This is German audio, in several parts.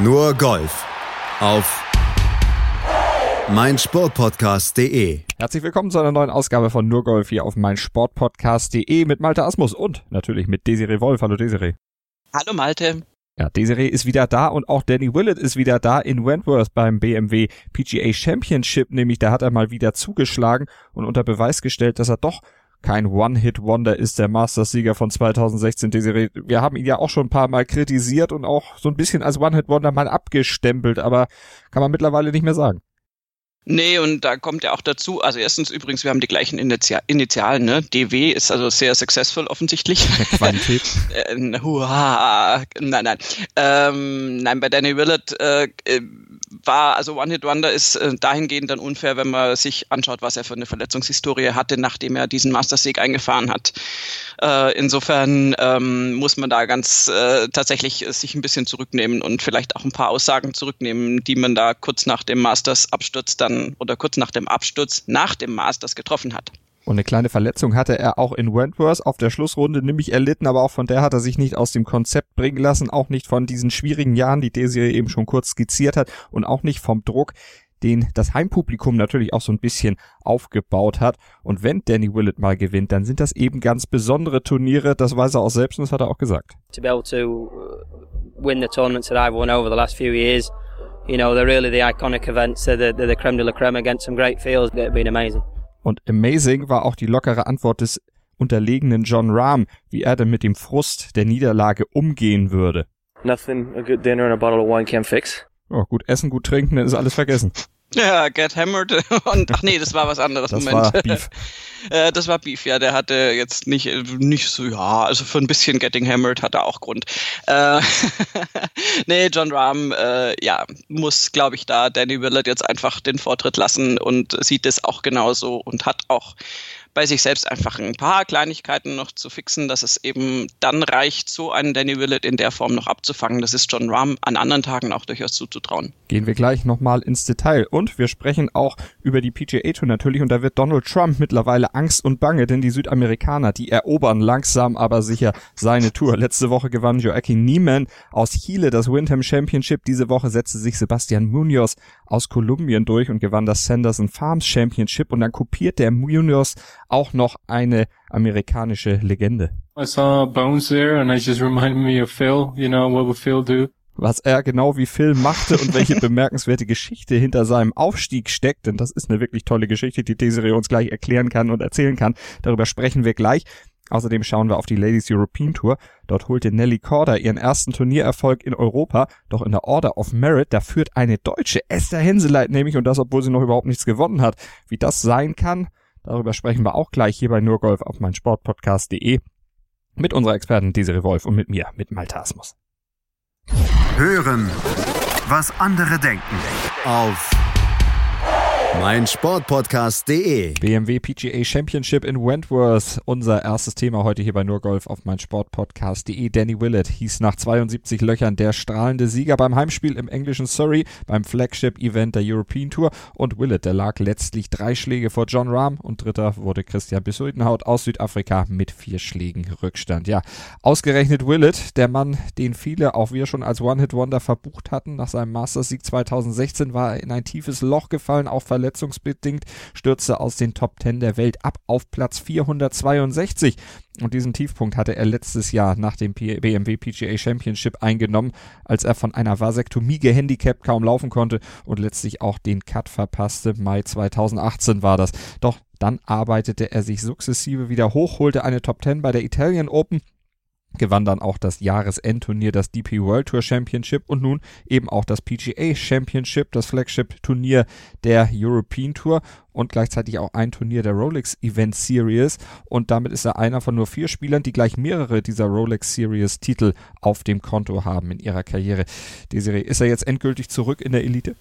Nur Golf auf meinsportpodcast.de. Herzlich willkommen zu einer neuen Ausgabe von Nur Golf hier auf meinsportpodcast.de mit Malte Asmus und natürlich mit Desiree Wolf. Hallo Desiree. Hallo Malte. Ja, Desiree ist wieder da und auch Danny Willett ist wieder da in Wentworth beim BMW PGA Championship, nämlich da hat er mal wieder zugeschlagen und unter Beweis gestellt, dass er doch kein One-Hit-Wonder ist, der Masters-Sieger von 2016 Desiree. Wir haben ihn ja auch schon ein paar Mal kritisiert und auch so ein bisschen als One-Hit-Wonder mal abgestempelt, aber kann man mittlerweile nicht mehr sagen. Nee, und da kommt ja auch dazu, also erstens übrigens, wir haben die gleichen Initial Initialen, ne? DW ist also sehr successful offensichtlich. Qualität. äh, nein, nein. Ähm, nein, bei Danny Willett äh, war, also One Hit Wonder ist äh, dahingehend dann unfair, wenn man sich anschaut, was er für eine Verletzungshistorie hatte, nachdem er diesen Mastersieg eingefahren hat. Äh, insofern ähm, muss man da ganz äh, tatsächlich sich ein bisschen zurücknehmen und vielleicht auch ein paar Aussagen zurücknehmen, die man da kurz nach dem Masters-Absturz dann oder kurz nach dem Absturz nach dem Masters getroffen hat. Und eine kleine Verletzung hatte er auch in Wentworth auf der Schlussrunde nämlich erlitten, aber auch von der hat er sich nicht aus dem Konzept bringen lassen, auch nicht von diesen schwierigen Jahren, die Desiree eben schon kurz skizziert hat und auch nicht vom Druck, den das Heimpublikum natürlich auch so ein bisschen aufgebaut hat. Und wenn Danny Willett mal gewinnt, dann sind das eben ganz besondere Turniere, das weiß er auch selbst und das hat er auch gesagt. To be able to uh, win the tournaments that I've won over the last few years you know, they're really the iconic events. They're the, the creme de la creme against some great fields. They've been amazing. Und amazing war auch die lockere Antwort des unterlegenen John Rahm, wie er denn mit dem Frust der Niederlage umgehen würde. Nothing a good dinner and a bottle of wine can fix. Oh, gut essen, gut trinken, dann ist alles vergessen. Ja, Get Hammered und ach nee, das war was anderes. Das Moment. war Beef. Äh, das war Beef, ja. Der hatte jetzt nicht, nicht so, ja, also für ein bisschen Getting Hammered hat er auch Grund. Äh, nee, John Rahm, äh, ja, muss, glaube ich, da Danny Willard jetzt einfach den Vortritt lassen und sieht es auch genauso und hat auch bei sich selbst einfach ein paar Kleinigkeiten noch zu fixen, dass es eben dann reicht, so einen Danny Willett in der Form noch abzufangen. Das ist John Rahm an anderen Tagen auch durchaus zuzutrauen. Gehen wir gleich nochmal ins Detail und wir sprechen auch über die PGA Tour natürlich und da wird Donald Trump mittlerweile Angst und Bange, denn die Südamerikaner, die erobern langsam aber sicher seine Tour. Letzte Woche gewann Joaquin Niemann aus Chile das Windham Championship. Diese Woche setzte sich Sebastian Munoz aus Kolumbien durch und gewann das Sanderson Farms Championship und dann kopiert der Munoz auch noch eine amerikanische Legende. I saw Bones there and it just reminded me of Phil, you know, what would Phil do? was er genau wie Phil machte und welche bemerkenswerte Geschichte hinter seinem Aufstieg steckt, denn das ist eine wirklich tolle Geschichte, die Desiree uns gleich erklären kann und erzählen kann. Darüber sprechen wir gleich. Außerdem schauen wir auf die Ladies European Tour. Dort holte Nelly Korda ihren ersten Turniererfolg in Europa. Doch in der Order of Merit, da führt eine deutsche Esther Henseleit nämlich und das, obwohl sie noch überhaupt nichts gewonnen hat. Wie das sein kann, darüber sprechen wir auch gleich hier bei Nurgolf auf meinsportpodcast.de mit unserer Expertin Desiree Wolf und mit mir, mit Maltasmus. Hören, was andere denken auf meinsportpodcast.de. BMW PGA Championship in Wentworth. Unser erstes Thema heute hier bei Nurgolf auf meinsportpodcast.de. Danny Willett hieß nach 72 Löchern der strahlende Sieger beim Heimspiel im englischen Surrey beim Flagship-Event der European Tour. Und Willett, der lag letztlich drei Schläge vor John Rahm und dritter wurde Christian Besuidenhaut aus Südafrika mit vier Schlägen Rückstand. Ja, ausgerechnet Willett, der Mann, den viele, auch wir schon als One-Hit-Wonder verbucht hatten. Nach seinem Masters-Sieg 2016 war er in ein tiefes Loch gefallen, auch verletzungsbedingt, stürzte aus den Top 10 der Welt ab auf Platz 462. Und diesen Tiefpunkt hatte er letztes Jahr nach dem BMW PGA Championship eingenommen, als er von einer Vasektomie gehandicapt kaum laufen konnte und letztlich auch den Cut verpasste. Mai 2018 war das. Doch dann arbeitete er sich sukzessive wieder hoch, holte eine Top 10 bei der Italian Open gewann dann auch das Jahresendturnier, das DP World Tour Championship und nun eben auch das PGA Championship, das Flagship-Turnier der European Tour und gleichzeitig auch ein Turnier der Rolex Event Series und damit ist er einer von nur vier Spielern, die gleich mehrere dieser Rolex Series Titel auf dem Konto haben in ihrer Karriere. Desiree, ist er jetzt endgültig zurück in der Elite?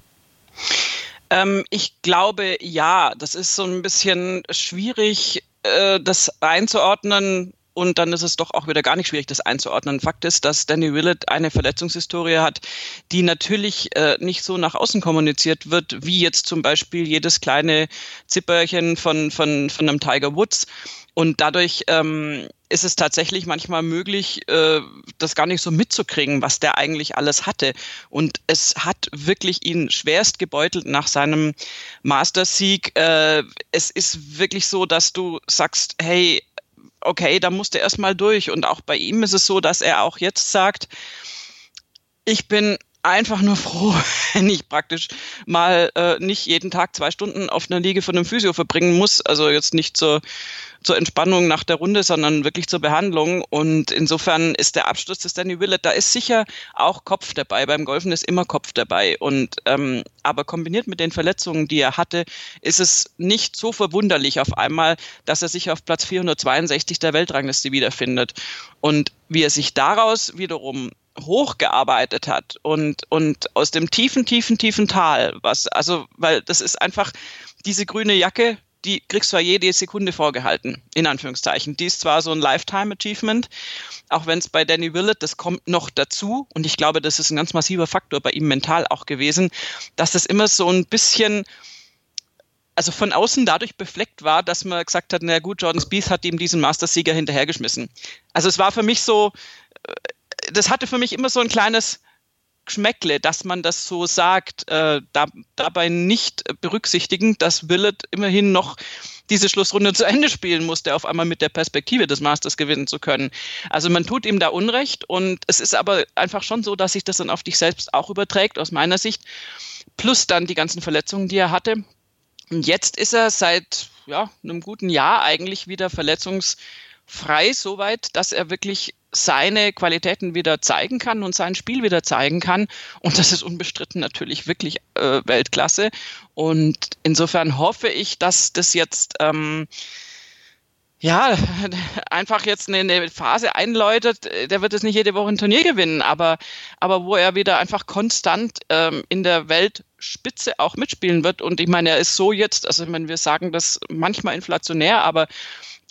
Ähm, ich glaube, ja, das ist so ein bisschen schwierig, äh, das einzuordnen und dann ist es doch auch wieder gar nicht schwierig, das einzuordnen. Fakt ist, dass Danny Willett eine Verletzungshistorie hat, die natürlich äh, nicht so nach außen kommuniziert wird, wie jetzt zum Beispiel jedes kleine Zipperchen von, von, von einem Tiger Woods. Und dadurch ähm, ist es tatsächlich manchmal möglich, äh, das gar nicht so mitzukriegen, was der eigentlich alles hatte. Und es hat wirklich ihn schwerst gebeutelt nach seinem Mastersieg. Äh, es ist wirklich so, dass du sagst, hey, okay, da musste er erstmal durch. Und auch bei ihm ist es so, dass er auch jetzt sagt, ich bin einfach nur froh, wenn ich praktisch mal äh, nicht jeden Tag zwei Stunden auf einer Liege von einem Physio verbringen muss. Also jetzt nicht zur, zur Entspannung nach der Runde, sondern wirklich zur Behandlung. Und insofern ist der Abschluss des Danny Willett, da ist sicher auch Kopf dabei. Beim Golfen ist immer Kopf dabei. Und ähm, aber kombiniert mit den Verletzungen, die er hatte, ist es nicht so verwunderlich auf einmal, dass er sich auf Platz 462 der Weltrangliste wiederfindet. Und wie er sich daraus wiederum hochgearbeitet hat und, und aus dem tiefen, tiefen, tiefen Tal, was, also, weil das ist einfach diese grüne Jacke, die kriegst du ja jede Sekunde vorgehalten, in Anführungszeichen. Die ist zwar so ein Lifetime Achievement, auch wenn es bei Danny Willett, das kommt noch dazu, und ich glaube, das ist ein ganz massiver Faktor bei ihm mental auch gewesen, dass das immer so ein bisschen, also von außen dadurch befleckt war, dass man gesagt hat, na gut, Jordan Spieth hat ihm diesen Mastersieger hinterhergeschmissen. Also es war für mich so, das hatte für mich immer so ein kleines Geschmäckle, dass man das so sagt, äh, da, dabei nicht berücksichtigen, dass Willett immerhin noch diese Schlussrunde zu Ende spielen musste, auf einmal mit der Perspektive des Masters gewinnen zu können. Also man tut ihm da Unrecht und es ist aber einfach schon so, dass sich das dann auf dich selbst auch überträgt, aus meiner Sicht. Plus dann die ganzen Verletzungen, die er hatte. Und jetzt ist er seit ja, einem guten Jahr eigentlich wieder verletzungsfrei, soweit, dass er wirklich seine Qualitäten wieder zeigen kann und sein Spiel wieder zeigen kann. Und das ist unbestritten natürlich wirklich äh, Weltklasse. Und insofern hoffe ich, dass das jetzt ähm, ja, einfach jetzt eine, eine, Phase einläutet, der wird jetzt nicht jede Woche ein Turnier gewinnen, aber, aber wo er wieder einfach konstant ähm, in der Weltspitze auch mitspielen wird. Und ich meine, er ist so jetzt, also ich meine, wir sagen das manchmal inflationär, aber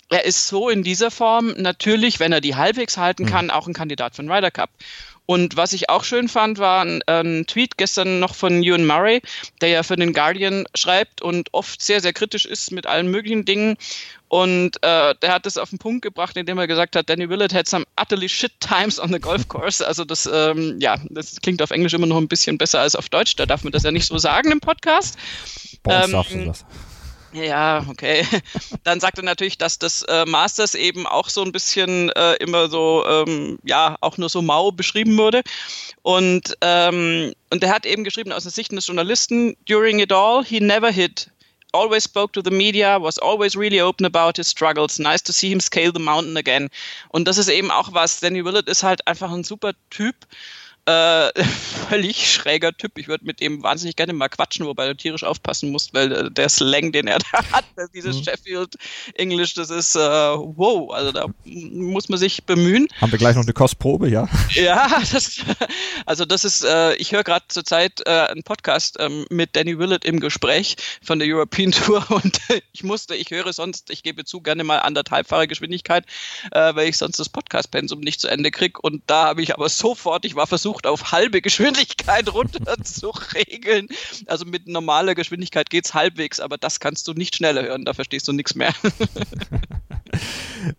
er ist so in dieser Form natürlich, wenn er die halbwegs halten mhm. kann, auch ein Kandidat für den Ryder Cup. Und was ich auch schön fand, war ein, ein, Tweet gestern noch von Ewan Murray, der ja für den Guardian schreibt und oft sehr, sehr kritisch ist mit allen möglichen Dingen. Und äh, der hat das auf den Punkt gebracht, indem er gesagt hat, Danny Willett had some utterly shit times on the golf course. Also das, ähm, ja, das klingt auf Englisch immer noch ein bisschen besser als auf Deutsch. Da darf man das ja nicht so sagen im Podcast. Bei uns ähm, darfst du das. Ja, okay. Dann sagt er natürlich, dass das äh, Masters eben auch so ein bisschen äh, immer so, ähm, ja, auch nur so mau beschrieben wurde. Und, ähm, und er hat eben geschrieben aus der Sicht des Journalisten, during it all, he never hit. Always spoke to the media, was always really open about his struggles. Nice to see him scale the mountain again. Und das ist eben auch was. Danny Willett ist halt einfach ein super Typ äh, völlig schräger Typ. Ich würde mit dem wahnsinnig gerne mal quatschen, wobei du tierisch aufpassen musst, weil äh, der Slang, den er da hat, dieses mhm. Sheffield English, das ist äh, wow. Also da muss man sich bemühen. Haben wir gleich noch eine Kostprobe, ja? Ja, das, also das ist, äh, ich höre gerade zurzeit äh, einen Podcast ähm, mit Danny Willett im Gespräch von der European Tour und ich musste, ich höre sonst, ich gebe zu, gerne mal anderthalbfache Geschwindigkeit, äh, weil ich sonst das Podcast-Pensum nicht zu Ende kriege. Und da habe ich aber sofort, ich war versucht, versucht, auf halbe Geschwindigkeit runter zu regeln. Also mit normaler Geschwindigkeit geht es halbwegs, aber das kannst du nicht schneller hören, da verstehst du nichts mehr.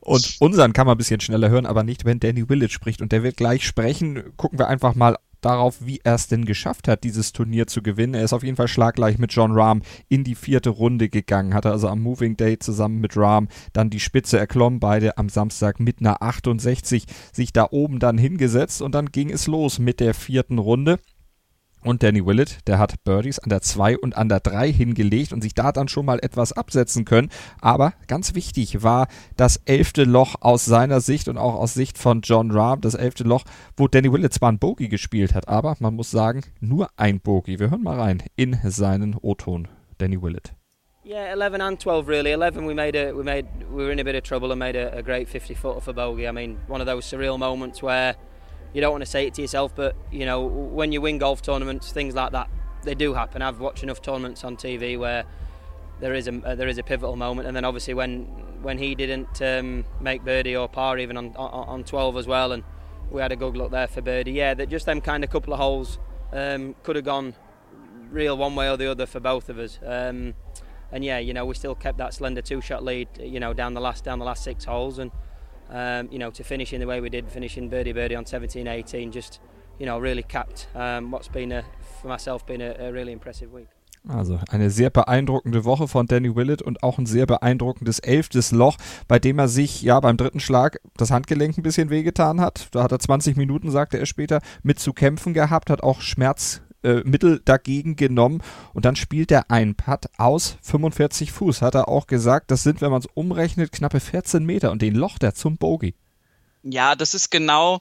Und unseren kann man ein bisschen schneller hören, aber nicht, wenn Danny Willett spricht. Und der wird gleich sprechen. Gucken wir einfach mal darauf, wie er es denn geschafft hat, dieses Turnier zu gewinnen. Er ist auf jeden Fall schlaggleich mit John Rahm in die vierte Runde gegangen, hatte also am Moving Day zusammen mit Rahm dann die Spitze erklommen, beide am Samstag mit einer 68 sich da oben dann hingesetzt und dann ging es los mit der vierten Runde. Und Danny Willett, der hat Birdies an der 2 und an der 3 hingelegt und sich da dann schon mal etwas absetzen können. Aber ganz wichtig war das elfte Loch aus seiner Sicht und auch aus Sicht von John Rahm. Das elfte Loch, wo Danny Willett zwar ein Bogey gespielt hat, aber man muss sagen, nur ein Bogey. Wir hören mal rein in seinen O-Ton. Danny Willett. Yeah, 11 and 12 really. 11 we made a we made we were in a bit of trouble and made a, a great 50 footer for bogey. I mean, one of those surreal moments where you don't want to say it to yourself, but you know when you win golf tournaments, things like that they do happen. I've watched enough tournaments on TV where there is a uh, there is a pivotal moment, and then obviously when when he didn't um, make birdie or par even on, on, on 12 as well, and we had a good look there for birdie. Yeah, that just them kind of couple of holes um, could have gone real one way or the other for both of us. Um, and yeah, you know, we still kept that slender two-shot lead, you know, down the last down the last six holes, and um, you know, to finish in the way we did, finishing birdie birdie on 17-18, just you know, really capped um, what's been a, for myself been a, a really impressive week. Also eine sehr beeindruckende Woche von Danny Willett und auch ein sehr beeindruckendes elftes Loch, bei dem er sich ja beim dritten Schlag das Handgelenk ein bisschen wehgetan hat. Da hat er 20 Minuten, sagte er später, mit zu kämpfen gehabt, hat auch Schmerzmittel äh, dagegen genommen und dann spielt er einen Putt aus 45 Fuß, hat er auch gesagt. Das sind, wenn man es umrechnet, knappe 14 Meter und den Loch der zum Bogey. Ja, das ist genau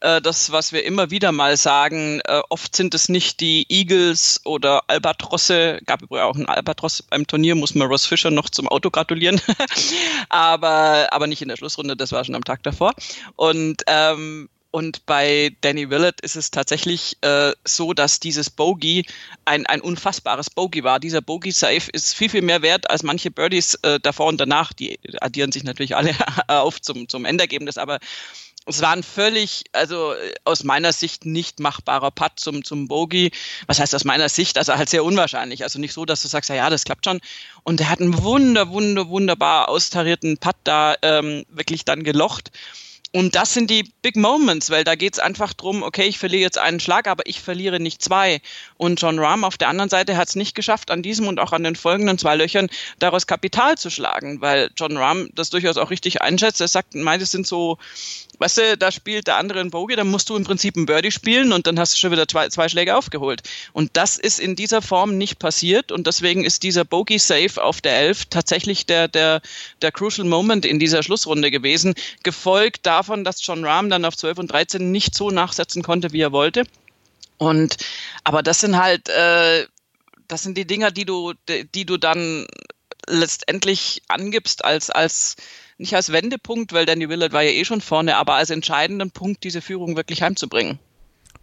äh, das, was wir immer wieder mal sagen. Äh, oft sind es nicht die Eagles oder Albatrosse. Gab übrigens auch einen Albatross beim Turnier, muss man Ross Fischer noch zum Auto gratulieren. aber, aber nicht in der Schlussrunde, das war schon am Tag davor. Und ähm, und bei Danny Willett ist es tatsächlich äh, so, dass dieses Bogey ein, ein unfassbares Bogey war. Dieser Bogey-Safe ist viel, viel mehr wert als manche Birdies äh, davor und danach. Die addieren sich natürlich alle auf zum, zum Endergebnis, aber es war ein völlig, also aus meiner Sicht nicht machbarer Putt zum, zum Bogey. Was heißt aus meiner Sicht? Also halt sehr unwahrscheinlich. Also nicht so, dass du sagst, ja, ja, das klappt schon. Und er hat einen wunder, wunder, wunderbar austarierten Putt da ähm, wirklich dann gelocht. Und das sind die Big Moments, weil da geht es einfach drum, okay, ich verliere jetzt einen Schlag, aber ich verliere nicht zwei. Und John Rahm auf der anderen Seite hat es nicht geschafft, an diesem und auch an den folgenden zwei Löchern daraus Kapital zu schlagen, weil John Rahm das durchaus auch richtig einschätzt. Er sagt, meint, es sind so weißt du, da spielt der andere einen Bogey, dann musst du im Prinzip einen Birdie spielen und dann hast du schon wieder zwei, zwei Schläge aufgeholt. Und das ist in dieser Form nicht passiert und deswegen ist dieser Bogey-Safe auf der 11 tatsächlich der, der, der crucial Moment in dieser Schlussrunde gewesen, gefolgt davon, dass John Rahm dann auf 12 und 13 nicht so nachsetzen konnte, wie er wollte. Und, aber das sind halt, äh, das sind die Dinger, die du, die du dann letztendlich angibst als, als, nicht als Wendepunkt, weil Danny Willard war ja eh schon vorne, aber als entscheidenden Punkt, diese Führung wirklich heimzubringen.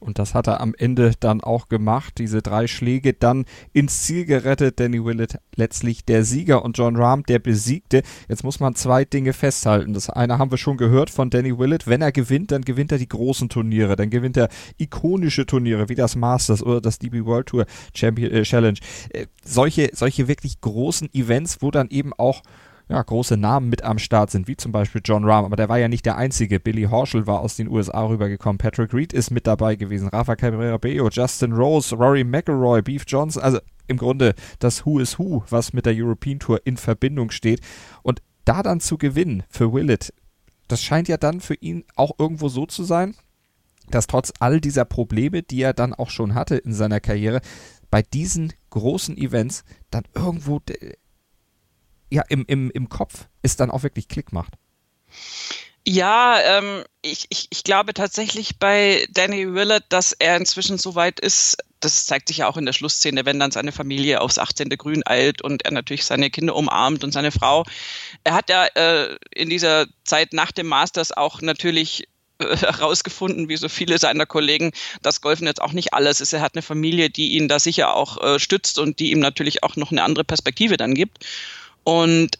Und das hat er am Ende dann auch gemacht. Diese drei Schläge dann ins Ziel gerettet. Danny Willett letztlich der Sieger und John Rahm der Besiegte. Jetzt muss man zwei Dinge festhalten. Das eine haben wir schon gehört von Danny Willett. Wenn er gewinnt, dann gewinnt er die großen Turniere. Dann gewinnt er ikonische Turniere wie das Masters oder das DB World Tour Champion, äh, Challenge. Äh, solche, solche wirklich großen Events, wo dann eben auch ja, große Namen mit am Start sind, wie zum Beispiel John Rahm, aber der war ja nicht der einzige. Billy Horschel war aus den USA rübergekommen, Patrick Reed ist mit dabei gewesen, Rafa Cabrera Bello, Justin Rose, Rory McElroy, Beef Johnson, also im Grunde das Who is Who, was mit der European Tour in Verbindung steht. Und da dann zu gewinnen für Willett, das scheint ja dann für ihn auch irgendwo so zu sein, dass trotz all dieser Probleme, die er dann auch schon hatte in seiner Karriere, bei diesen großen Events dann irgendwo ja, im, im, im Kopf es dann auch wirklich Klick macht. Ja, ähm, ich, ich, ich glaube tatsächlich bei Danny Willett, dass er inzwischen so weit ist, das zeigt sich ja auch in der Schlussszene, wenn dann seine Familie aufs 18. Grün eilt und er natürlich seine Kinder umarmt und seine Frau. Er hat ja äh, in dieser Zeit nach dem Masters auch natürlich äh, herausgefunden, wie so viele seiner Kollegen, dass Golfen jetzt auch nicht alles ist. Er hat eine Familie, die ihn da sicher auch äh, stützt und die ihm natürlich auch noch eine andere Perspektive dann gibt. Und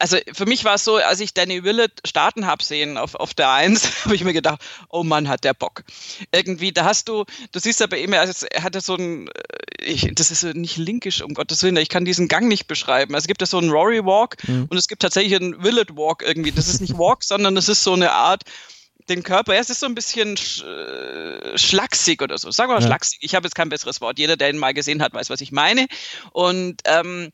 also für mich war es so, als ich Danny Willett starten habe sehen auf, auf der Eins, habe ich mir gedacht, oh Mann, hat der Bock. Irgendwie, da hast du, du siehst ja bei ihm, er hatte so ein, äh, ich, das ist nicht linkisch, um Gottes Willen, ich kann diesen Gang nicht beschreiben. Also es gibt ja so einen Rory Walk mhm. und es gibt tatsächlich einen Willett Walk irgendwie. Das ist nicht Walk, sondern das ist so eine Art, den Körper, ja, es ist so ein bisschen sch, äh, schlaksig oder so. Sagen wir mal ja. schlaksig. Ich habe jetzt kein besseres Wort. Jeder, der ihn mal gesehen hat, weiß, was ich meine. Und, ähm,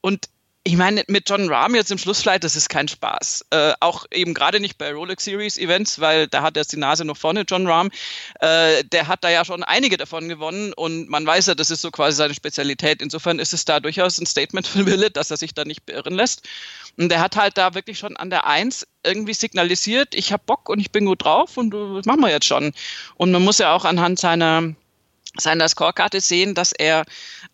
und ich meine, mit John Rahm jetzt im Schlussflight, das ist kein Spaß. Äh, auch eben gerade nicht bei Rolex Series Events, weil da hat er die Nase noch vorne, John Rahm. Äh, der hat da ja schon einige davon gewonnen und man weiß ja, das ist so quasi seine Spezialität. Insofern ist es da durchaus ein Statement von Willett, dass er sich da nicht beirren lässt. Und der hat halt da wirklich schon an der Eins irgendwie signalisiert, ich habe Bock und ich bin gut drauf und das machen wir jetzt schon. Und man muss ja auch anhand seiner seiner Scorekarte sehen, dass er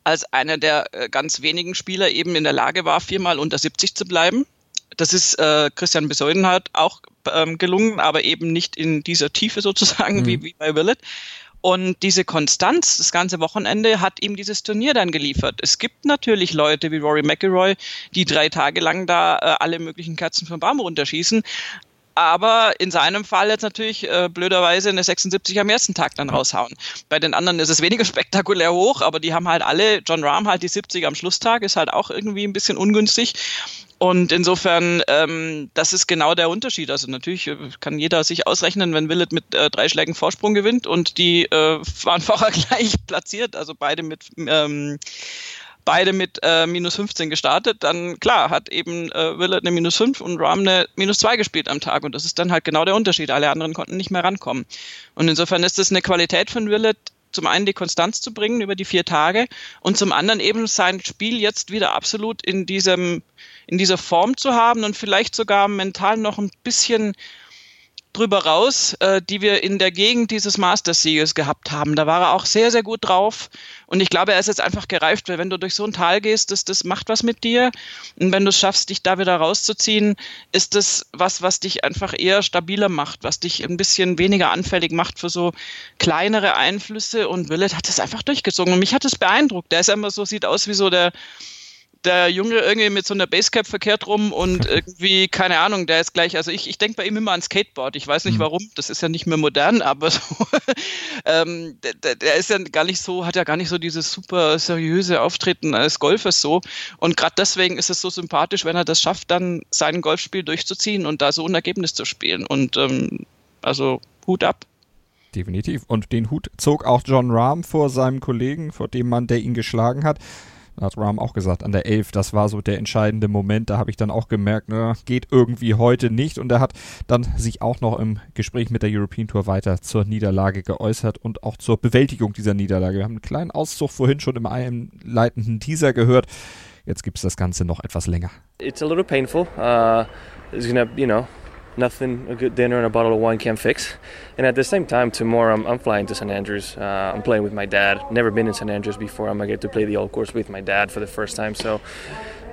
als einer der äh, ganz wenigen Spieler eben in der Lage war, viermal unter 70 zu bleiben. Das ist äh, Christian Besäudenhardt auch ähm, gelungen, aber eben nicht in dieser Tiefe sozusagen mhm. wie, wie bei Willett. Und diese Konstanz, das ganze Wochenende, hat ihm dieses Turnier dann geliefert. Es gibt natürlich Leute wie Rory McIlroy, die drei Tage lang da äh, alle möglichen Kerzen vom Baum runterschießen. Aber in seinem Fall jetzt natürlich äh, blöderweise eine 76 am ersten Tag dann raushauen. Bei den anderen ist es weniger spektakulär hoch, aber die haben halt alle, John Rahm halt die 70 am Schlusstag, ist halt auch irgendwie ein bisschen ungünstig. Und insofern, ähm, das ist genau der Unterschied. Also natürlich äh, kann jeder sich ausrechnen, wenn Willett mit äh, drei Schlägen Vorsprung gewinnt und die äh, waren vorher gleich platziert, also beide mit ähm, beide mit äh, minus 15 gestartet, dann klar, hat eben äh, Willett eine minus 5 und Rahm eine minus 2 gespielt am Tag. Und das ist dann halt genau der Unterschied. Alle anderen konnten nicht mehr rankommen. Und insofern ist das eine Qualität von Willett, zum einen die Konstanz zu bringen über die vier Tage und zum anderen eben sein Spiel jetzt wieder absolut in diesem, in dieser Form zu haben und vielleicht sogar mental noch ein bisschen drüber raus, äh, die wir in der Gegend dieses Masters-Sieges gehabt haben. Da war er auch sehr, sehr gut drauf. Und ich glaube, er ist jetzt einfach gereift, weil wenn du durch so ein Tal gehst, das, das macht was mit dir. Und wenn du es schaffst, dich da wieder rauszuziehen, ist das was, was dich einfach eher stabiler macht, was dich ein bisschen weniger anfällig macht für so kleinere Einflüsse. Und Willett hat das einfach durchgezogen. Und mich hat es beeindruckt. Der ist immer so, sieht aus wie so der, der Junge irgendwie mit so einer Basecap verkehrt rum und irgendwie, keine Ahnung, der ist gleich, also ich, ich denke bei ihm immer an Skateboard. Ich weiß nicht mhm. warum, das ist ja nicht mehr modern, aber so, ähm, der, der, ist ja gar nicht so, hat ja gar nicht so dieses super seriöse Auftreten als Golfers so. Und gerade deswegen ist es so sympathisch, wenn er das schafft, dann sein Golfspiel durchzuziehen und da so ein Ergebnis zu spielen. Und ähm, also Hut ab. Definitiv. Und den Hut zog auch John Rahm vor seinem Kollegen, vor dem Mann, der ihn geschlagen hat. Hat Rahm auch gesagt, an der 11, das war so der entscheidende Moment. Da habe ich dann auch gemerkt, ne, geht irgendwie heute nicht. Und er hat dann sich auch noch im Gespräch mit der European Tour weiter zur Niederlage geäußert und auch zur Bewältigung dieser Niederlage. Wir haben einen kleinen Auszug vorhin schon im einleitenden Teaser gehört. Jetzt gibt es das Ganze noch etwas länger. It's a little painful. Uh, it's gonna, you know, nothing a good dinner and a bottle of wine can fix. And at the same time, tomorrow I'm, I'm flying to St. Andrews. Uh, I'm playing with my dad. Never been in St. Andrews before. I'm gonna get to play the old course with my dad for the first time. So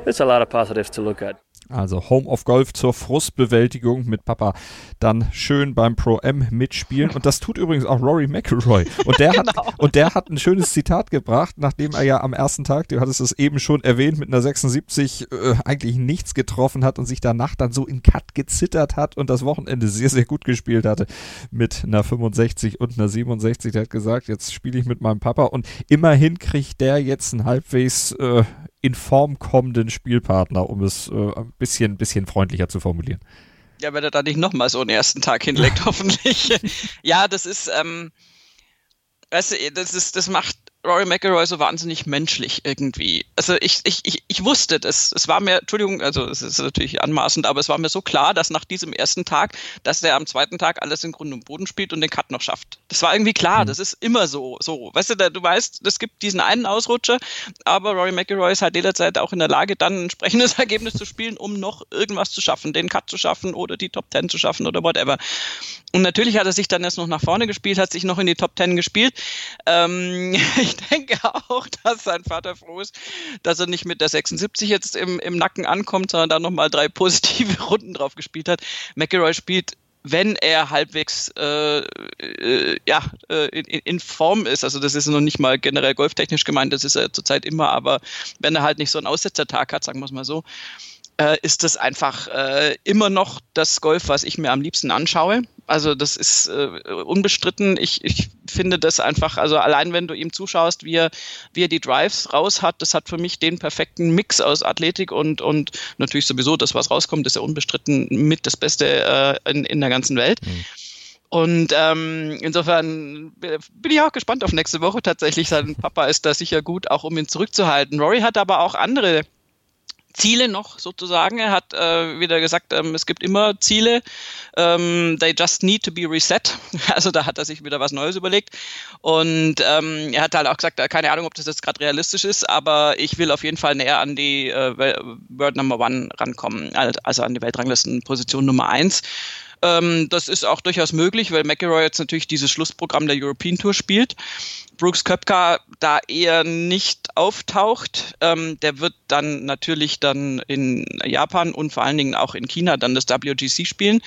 it's a lot of positives to look at. Also Home of Golf zur Frustbewältigung mit Papa dann schön beim Pro M mitspielen. Und das tut übrigens auch Rory McIlroy. Und der hat, genau. und der hat ein schönes Zitat gebracht, nachdem er ja am ersten Tag, du hattest es eben schon erwähnt, mit einer 76 äh, eigentlich nichts getroffen hat und sich danach dann so in Cut gezittert hat und das Wochenende sehr, sehr gut gespielt hatte mit einer 65 und einer 67. Der hat gesagt, jetzt spiele ich mit meinem Papa und immerhin kriegt der jetzt einen halbwegs äh, in Form kommenden Spielpartner, um es äh, ein bisschen, bisschen freundlicher zu formulieren. Ja, wenn er da nicht nochmal so einen ersten Tag hinlegt, hoffentlich. ja, das ist, ähm, weißt du, das ist, das macht Rory McIlroy so wahnsinnig menschlich irgendwie. Also ich, ich, ich, ich wusste das. Es war mir, Entschuldigung, also es ist natürlich anmaßend, aber es war mir so klar, dass nach diesem ersten Tag, dass er am zweiten Tag alles in Grund und Boden spielt und den Cut noch schafft. Das war irgendwie klar, mhm. das ist immer so. so. Weißt du, da, du weißt, es gibt diesen einen Ausrutscher, aber Rory McIlroy ist halt jederzeit auch in der Lage, dann ein entsprechendes Ergebnis zu spielen, um noch irgendwas zu schaffen, den Cut zu schaffen oder die Top Ten zu schaffen oder whatever. Und natürlich hat er sich dann erst noch nach vorne gespielt, hat sich noch in die Top Ten gespielt. Ähm, ich denke auch, dass sein Vater froh ist, dass er nicht mit der 76 jetzt im, im Nacken ankommt, sondern da nochmal drei positive Runden drauf gespielt hat. McElroy spielt wenn er halbwegs äh, äh, ja, äh, in, in, Form ist, also das ist noch nicht mal generell golftechnisch gemeint, das ist er zurzeit immer, aber wenn er halt nicht so einen Aussetzertag hat, sagen wir es mal so, äh, ist das einfach äh, immer noch das Golf, was ich mir am liebsten anschaue. Also das ist äh, unbestritten. Ich, ich finde das einfach, also allein wenn du ihm zuschaust, wie er, wie er die Drives raus hat, das hat für mich den perfekten Mix aus Athletik und, und natürlich sowieso das, was rauskommt, ist ja unbestritten mit das Beste äh, in, in der ganzen Welt. Mhm. Und ähm, insofern bin ich auch gespannt auf nächste Woche tatsächlich. Sein Papa ist da sicher gut, auch um ihn zurückzuhalten. Rory hat aber auch andere Ziele noch sozusagen. Er hat äh, wieder gesagt, ähm, es gibt immer Ziele. Ähm, they just need to be reset. Also da hat er sich wieder was Neues überlegt. Und ähm, er hat halt auch gesagt, äh, keine Ahnung, ob das jetzt gerade realistisch ist, aber ich will auf jeden Fall näher an die äh, World Number One rankommen, also an die Weltranglistenposition Nummer eins. Ähm, das ist auch durchaus möglich, weil McElroy jetzt natürlich dieses Schlussprogramm der European Tour spielt. Brooks Köpka da eher nicht auftaucht. Ähm, der wird dann natürlich dann in Japan und vor allen Dingen auch in China dann das WGC spielen.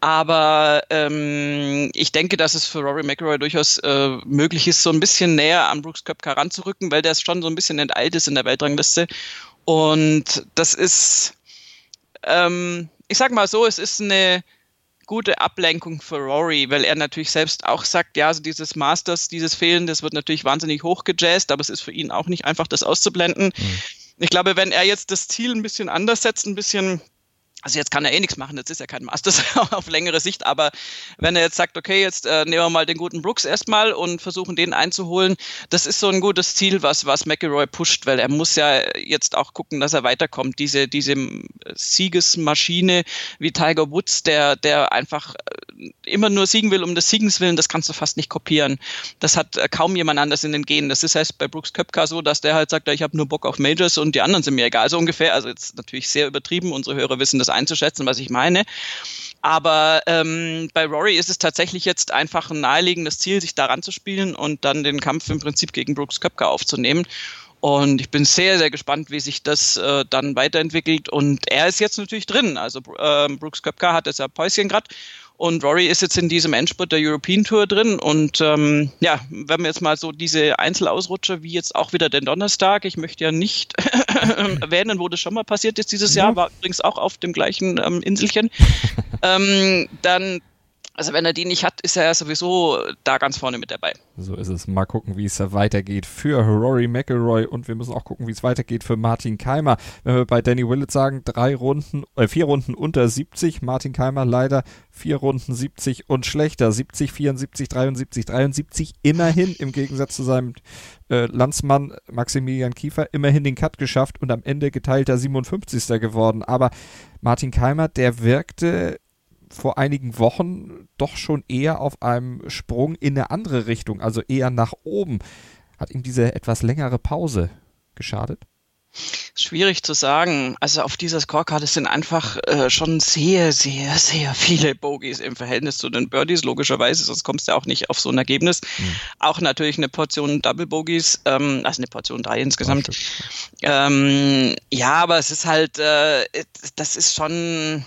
Aber ähm, ich denke, dass es für Rory McIlroy durchaus äh, möglich ist, so ein bisschen näher an Brooks Köpka ranzurücken, weil der schon so ein bisschen enteilt ist in der Weltrangliste. Und das ist, ähm, ich sag mal so, es ist eine gute Ablenkung für Rory, weil er natürlich selbst auch sagt, ja, also dieses Masters, dieses Fehlen, das wird natürlich wahnsinnig hochgejazzt, aber es ist für ihn auch nicht einfach, das auszublenden. Mhm. Ich glaube, wenn er jetzt das Ziel ein bisschen anders setzt, ein bisschen also jetzt kann er eh nichts machen, das ist ja kein Masters auf längere Sicht, aber wenn er jetzt sagt, okay, jetzt äh, nehmen wir mal den guten Brooks erstmal und versuchen den einzuholen, das ist so ein gutes Ziel, was, was McElroy pusht, weil er muss ja jetzt auch gucken, dass er weiterkommt. Diese, diese Siegesmaschine wie Tiger Woods, der, der einfach äh, immer nur siegen will um des Siegens willen, das kannst du fast nicht kopieren. Das hat äh, kaum jemand anders in den Genen. Das ist heißt bei Brooks Köpka so, dass der halt sagt, ich habe nur Bock auf Majors und die anderen sind mir egal, so ungefähr. Also jetzt natürlich sehr übertrieben, unsere Hörer wissen das einzuschätzen, was ich meine. Aber ähm, bei Rory ist es tatsächlich jetzt einfach ein naheliegendes Ziel, sich daran zu spielen und dann den Kampf im Prinzip gegen Brooks Köpker aufzunehmen. Und ich bin sehr, sehr gespannt, wie sich das äh, dann weiterentwickelt. Und er ist jetzt natürlich drin. Also äh, Brooks Köpker hat jetzt ja Päuschen gerade und Rory ist jetzt in diesem Endspurt der European Tour drin. Und ähm, ja, wenn wir jetzt mal so diese Einzelausrutscher, wie jetzt auch wieder den Donnerstag, ich möchte ja nicht erwähnen, wo das schon mal passiert ist dieses Jahr, war übrigens auch auf dem gleichen ähm, Inselchen, ähm, dann also wenn er die nicht hat, ist er sowieso da ganz vorne mit dabei. So ist es. Mal gucken, wie es weitergeht für Rory McIlroy und wir müssen auch gucken, wie es weitergeht für Martin Keimer. Wenn wir bei Danny Willett sagen, drei Runden, äh, vier Runden unter 70, Martin Keimer leider vier Runden 70 und schlechter. 70, 74, 73, 73 immerhin im Gegensatz zu seinem äh, Landsmann Maximilian Kiefer immerhin den Cut geschafft und am Ende geteilter 57. geworden. Aber Martin Keimer, der wirkte vor einigen Wochen doch schon eher auf einem Sprung in eine andere Richtung, also eher nach oben. Hat ihm diese etwas längere Pause geschadet? Schwierig zu sagen. Also auf dieser Scorecard sind einfach äh, schon sehr, sehr, sehr viele Bogies im Verhältnis zu den Birdies, logischerweise, sonst kommst du auch nicht auf so ein Ergebnis. Mhm. Auch natürlich eine Portion Double Bogies, ähm, also eine Portion drei insgesamt. Ähm, ja, aber es ist halt, äh, das ist schon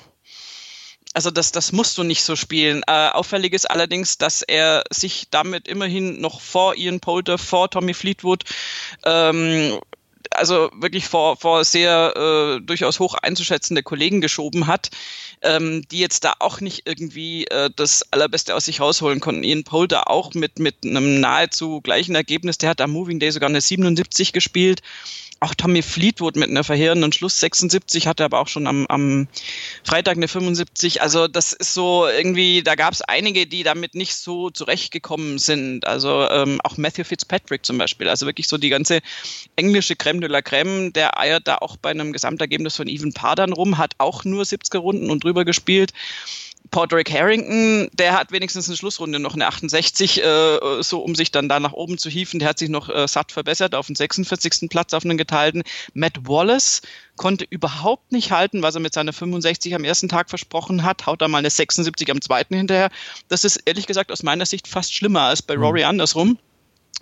also das, das musst du nicht so spielen. Äh, auffällig ist allerdings, dass er sich damit immerhin noch vor Ian Poulter, vor Tommy Fleetwood, ähm, also wirklich vor, vor sehr äh, durchaus hoch einzuschätzende Kollegen geschoben hat, ähm, die jetzt da auch nicht irgendwie äh, das Allerbeste aus sich rausholen konnten. Ian Poulter auch mit, mit einem nahezu gleichen Ergebnis, der hat am Moving Day sogar eine 77 gespielt auch Tommy Fleetwood mit einer verheerenden Schluss 76 hatte aber auch schon am, am Freitag eine 75. Also das ist so irgendwie, da gab es einige, die damit nicht so zurechtgekommen sind. Also ähm, auch Matthew Fitzpatrick zum Beispiel. Also wirklich so die ganze englische Creme de la Creme, der eiert da auch bei einem Gesamtergebnis von Even Pardon rum, hat auch nur 70er Runden und drüber gespielt. Podrick Harrington, der hat wenigstens in der Schlussrunde noch eine 68, äh, so um sich dann da nach oben zu hieven. Der hat sich noch äh, satt verbessert auf den 46. Platz auf einen geteilten. Matt Wallace konnte überhaupt nicht halten, was er mit seiner 65 am ersten Tag versprochen hat. Haut da mal eine 76 am zweiten hinterher. Das ist ehrlich gesagt aus meiner Sicht fast schlimmer als bei Rory mhm. andersrum.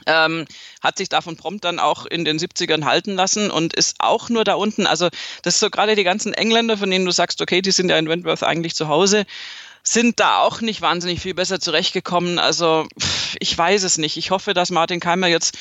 Ähm, hat sich davon prompt dann auch in den 70ern halten lassen und ist auch nur da unten. Also, das ist so gerade die ganzen Engländer, von denen du sagst, okay, die sind ja in Wentworth eigentlich zu Hause sind da auch nicht wahnsinnig viel besser zurechtgekommen. Also ich weiß es nicht. Ich hoffe, dass Martin Keimer jetzt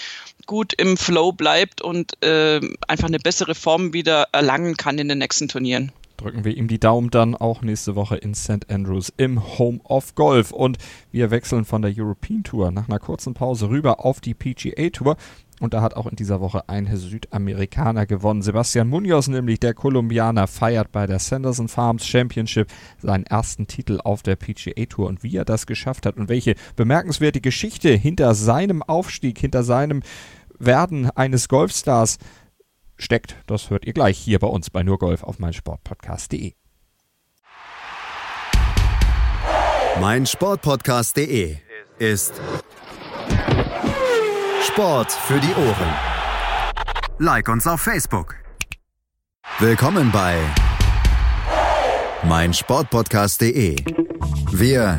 gut im Flow bleibt und äh, einfach eine bessere Form wieder erlangen kann in den nächsten Turnieren drücken wir ihm die Daumen dann auch nächste Woche in St. Andrews im Home of Golf. Und wir wechseln von der European Tour nach einer kurzen Pause rüber auf die PGA Tour. Und da hat auch in dieser Woche ein Südamerikaner gewonnen. Sebastian Munoz, nämlich der Kolumbianer, feiert bei der Sanderson Farms Championship seinen ersten Titel auf der PGA Tour. Und wie er das geschafft hat und welche bemerkenswerte Geschichte hinter seinem Aufstieg, hinter seinem Werden eines Golfstars steckt, das hört ihr gleich hier bei uns bei Nurgolf auf meinsportpodcast.de. Meinsportpodcast.de ist Sport für die Ohren. Like uns auf Facebook. Willkommen bei meinsportpodcast.de. Wir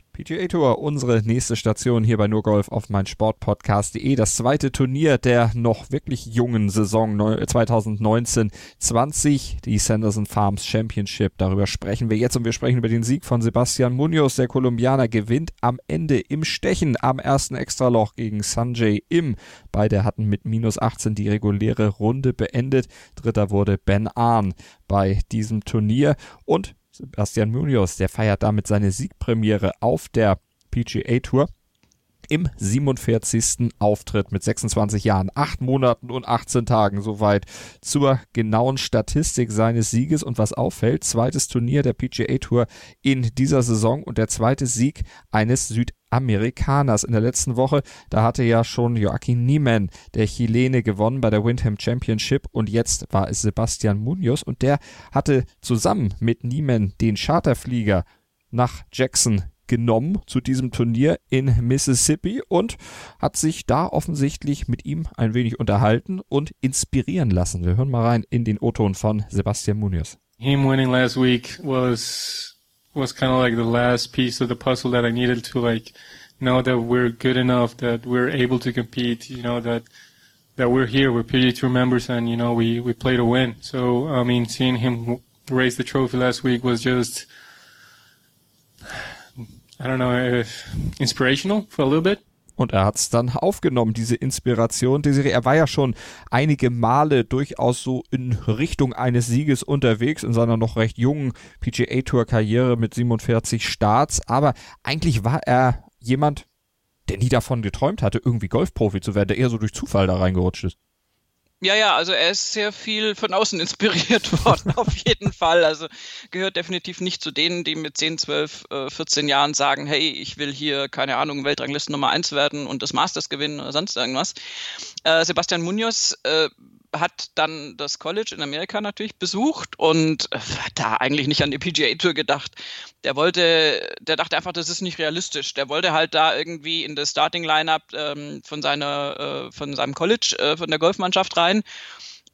PGA Tour, unsere nächste Station hier bei Nurgolf auf meinsportpodcast.de. Das zweite Turnier der noch wirklich jungen Saison 2019-20, die Sanderson Farms Championship. Darüber sprechen wir jetzt und wir sprechen über den Sieg von Sebastian Munoz. Der Kolumbianer gewinnt am Ende im Stechen am ersten Extraloch gegen Sanjay Im. Beide hatten mit minus 18 die reguläre Runde beendet. Dritter wurde Ben Ahn bei diesem Turnier und Sebastian Munoz, der feiert damit seine Siegpremiere auf der PGA Tour im 47. Auftritt mit 26 Jahren, 8 Monaten und 18 Tagen soweit zur genauen Statistik seines Sieges und was auffällt, zweites Turnier der PGA Tour in dieser Saison und der zweite Sieg eines Südamerikaners in der letzten Woche. Da hatte ja schon Joaquin Niemann, der Chilene, gewonnen bei der Windham Championship und jetzt war es Sebastian Munoz und der hatte zusammen mit Niemann den Charterflieger nach Jackson genommen zu diesem Turnier in Mississippi und hat sich da offensichtlich mit ihm ein wenig unterhalten und inspirieren lassen. Wir hören mal rein in den O-Ton von Sebastian Munoz. Him winning last week was was kind of like the last piece of the puzzle that I needed to like know that we're good enough, that we're able to compete, you know, that that we're here, we're PGA Tour members, and you know we we play to win. So I mean, seeing him raise the trophy last week was just I don't know, uh, inspirational for a little bit. Und er hat es dann aufgenommen, diese Inspiration. Die Serie, er war ja schon einige Male durchaus so in Richtung eines Sieges unterwegs in seiner noch recht jungen PGA Tour Karriere mit 47 Starts. Aber eigentlich war er jemand, der nie davon geträumt hatte, irgendwie Golfprofi zu werden, der eher so durch Zufall da reingerutscht ist. Ja, ja, also er ist sehr viel von außen inspiriert worden, auf jeden Fall. Also gehört definitiv nicht zu denen, die mit 10, 12, 14 Jahren sagen, hey, ich will hier, keine Ahnung, Weltranglisten Nummer 1 werden und das Masters gewinnen oder sonst irgendwas. Äh, Sebastian Munoz äh, hat dann das College in Amerika natürlich besucht und hat da eigentlich nicht an die PGA Tour gedacht. Der wollte, der dachte einfach, das ist nicht realistisch. Der wollte halt da irgendwie in das Starting Lineup ähm, von seiner, äh, von seinem College, äh, von der Golfmannschaft rein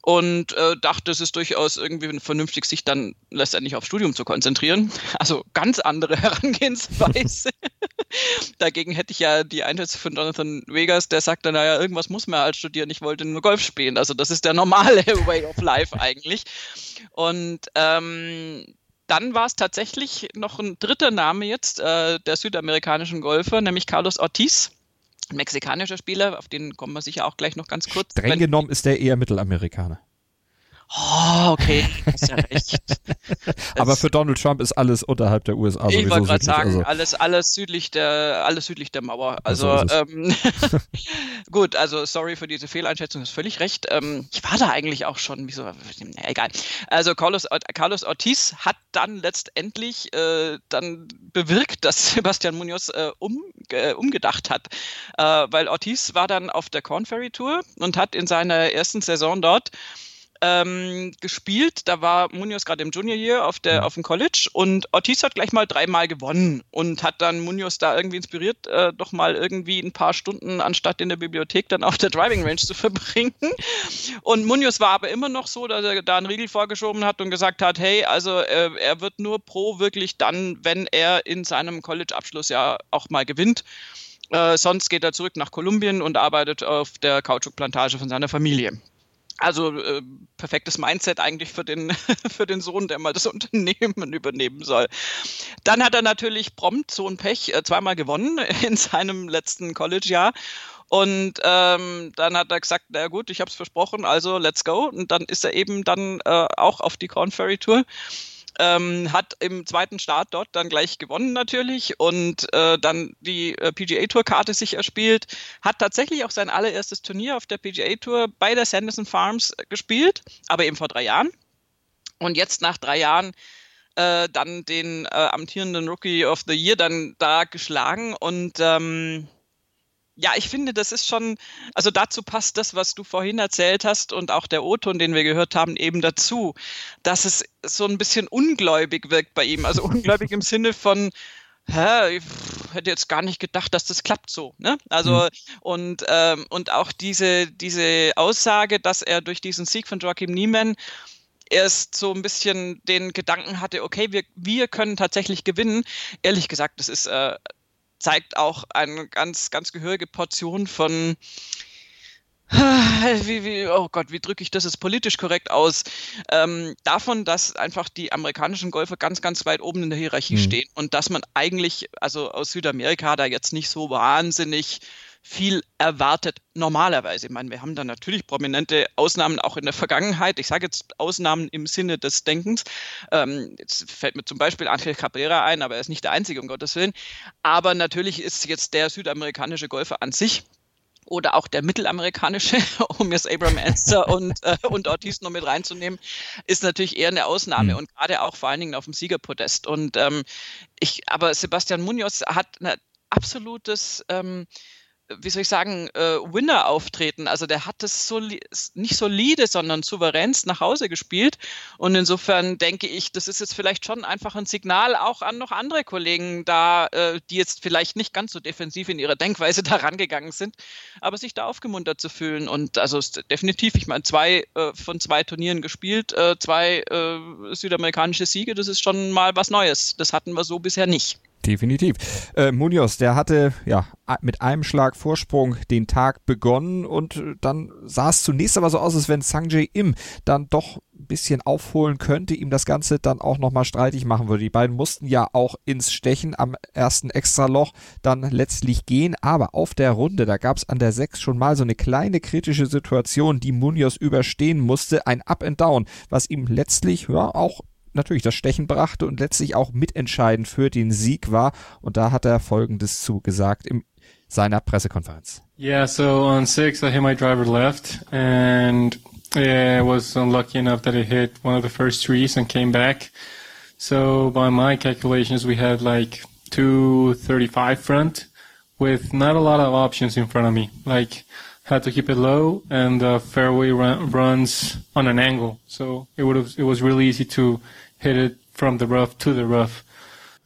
und äh, dachte, es ist durchaus irgendwie vernünftig, sich dann letztendlich aufs Studium zu konzentrieren. Also ganz andere Herangehensweise. Dagegen hätte ich ja die Einschätzung von Jonathan Vegas, der sagte, naja, irgendwas muss man halt studieren, ich wollte nur Golf spielen. Also das ist der normale Way of Life eigentlich. Und ähm, dann war es tatsächlich noch ein dritter Name jetzt äh, der südamerikanischen Golfer, nämlich Carlos Ortiz ein mexikanischer Spieler, auf den kommen wir sicher auch gleich noch ganz kurz. Streng genommen ist der eher Mittelamerikaner. Oh, okay, hast ja recht. Aber für Donald Trump ist alles unterhalb der USA ich sowieso. Ich wollte gerade sagen, also. alles, alles südlich der, alles südlich der Mauer. Also, also ähm, gut, also sorry für diese Fehleinschätzung, ist völlig recht. Ähm, ich war da eigentlich auch schon, wieso, egal. Also Carlos, Carlos Ortiz hat dann letztendlich äh, dann bewirkt, dass Sebastian Munoz äh, um, äh, umgedacht hat. Äh, weil Ortiz war dann auf der Corn Ferry Tour und hat in seiner ersten Saison dort ähm, gespielt. Da war Munoz gerade im Junior Year auf, der, auf dem College und Ortiz hat gleich mal dreimal gewonnen und hat dann Munoz da irgendwie inspiriert, äh, doch mal irgendwie ein paar Stunden anstatt in der Bibliothek dann auf der Driving Range zu verbringen. Und Munoz war aber immer noch so, dass er da einen Riegel vorgeschoben hat und gesagt hat, hey, also äh, er wird nur pro wirklich dann, wenn er in seinem College-Abschluss ja auch mal gewinnt. Äh, sonst geht er zurück nach Kolumbien und arbeitet auf der Kautschukplantage von seiner Familie. Also äh, perfektes Mindset eigentlich für den, für den Sohn, der mal das Unternehmen übernehmen soll. Dann hat er natürlich prompt so ein Pech äh, zweimal gewonnen in seinem letzten College-Jahr. Und ähm, dann hat er gesagt, na gut, ich habe es versprochen, also let's go. Und dann ist er eben dann äh, auch auf die Corn Ferry Tour. Ähm, hat im zweiten Start dort dann gleich gewonnen natürlich und äh, dann die äh, PGA Tour Karte sich erspielt, hat tatsächlich auch sein allererstes Turnier auf der PGA Tour bei der Sanderson Farms gespielt, aber eben vor drei Jahren. Und jetzt nach drei Jahren äh, dann den äh, amtierenden Rookie of the Year dann da geschlagen und ähm, ja, ich finde, das ist schon, also dazu passt das, was du vorhin erzählt hast und auch der O-Ton, den wir gehört haben, eben dazu, dass es so ein bisschen ungläubig wirkt bei ihm. Also ungläubig im Sinne von, hä, ich hätte jetzt gar nicht gedacht, dass das klappt so. Ne? Also mhm. und, ähm, und auch diese, diese Aussage, dass er durch diesen Sieg von Joachim Niemann erst so ein bisschen den Gedanken hatte, okay, wir, wir können tatsächlich gewinnen. Ehrlich gesagt, das ist äh, zeigt auch eine ganz, ganz gehörige Portion von wie, wie, oh Gott, wie drücke ich das jetzt politisch korrekt aus? Ähm, davon, dass einfach die amerikanischen Golfer ganz, ganz weit oben in der Hierarchie mhm. stehen und dass man eigentlich, also aus Südamerika, da jetzt nicht so wahnsinnig viel erwartet, normalerweise. Ich meine, wir haben da natürlich prominente Ausnahmen auch in der Vergangenheit. Ich sage jetzt Ausnahmen im Sinne des Denkens. Ähm, jetzt fällt mir zum Beispiel Angel Cabrera ein, aber er ist nicht der Einzige, um Gottes Willen. Aber natürlich ist jetzt der südamerikanische Golfer an sich oder auch der mittelamerikanische, um jetzt Abraham Anster und, äh, und Ortiz noch mit reinzunehmen, ist natürlich eher eine Ausnahme mhm. und gerade auch vor allen Dingen auf dem Siegerpodest. Und ähm, ich, aber Sebastian Munoz hat ein absolutes ähm, wie soll ich sagen, äh, Winner auftreten. Also der hat das so nicht solide, sondern souveränst nach Hause gespielt. Und insofern denke ich, das ist jetzt vielleicht schon einfach ein Signal auch an noch andere Kollegen da, äh, die jetzt vielleicht nicht ganz so defensiv in ihrer Denkweise da rangegangen sind, aber sich da aufgemuntert zu fühlen. Und also definitiv, ich meine, zwei äh, von zwei Turnieren gespielt, äh, zwei äh, südamerikanische Siege, das ist schon mal was Neues. Das hatten wir so bisher nicht. Definitiv. Äh, Munoz, der hatte ja mit einem Schlag Vorsprung den Tag begonnen und dann sah es zunächst aber so aus, als wenn Sanjay Im dann doch ein bisschen aufholen könnte, ihm das Ganze dann auch nochmal streitig machen würde. Die beiden mussten ja auch ins Stechen am ersten Extraloch dann letztlich gehen, aber auf der Runde, da gab es an der 6 schon mal so eine kleine kritische Situation, die Munoz überstehen musste, ein Up and Down, was ihm letztlich ja auch natürlich das Stechen brachte und letztlich auch mitentscheidend für den Sieg war. Und da hat er Folgendes zugesagt in seiner Pressekonferenz. Yeah, so on six I hit my driver left and yeah, I was unlucky enough that it hit one of the first trees and came back. So by my calculations, we had like 235 front with not a lot of options in front of me. Like had to keep it low and the fairway run, runs on an angle. So it would have, it was really easy to hit it from the rough to the rough.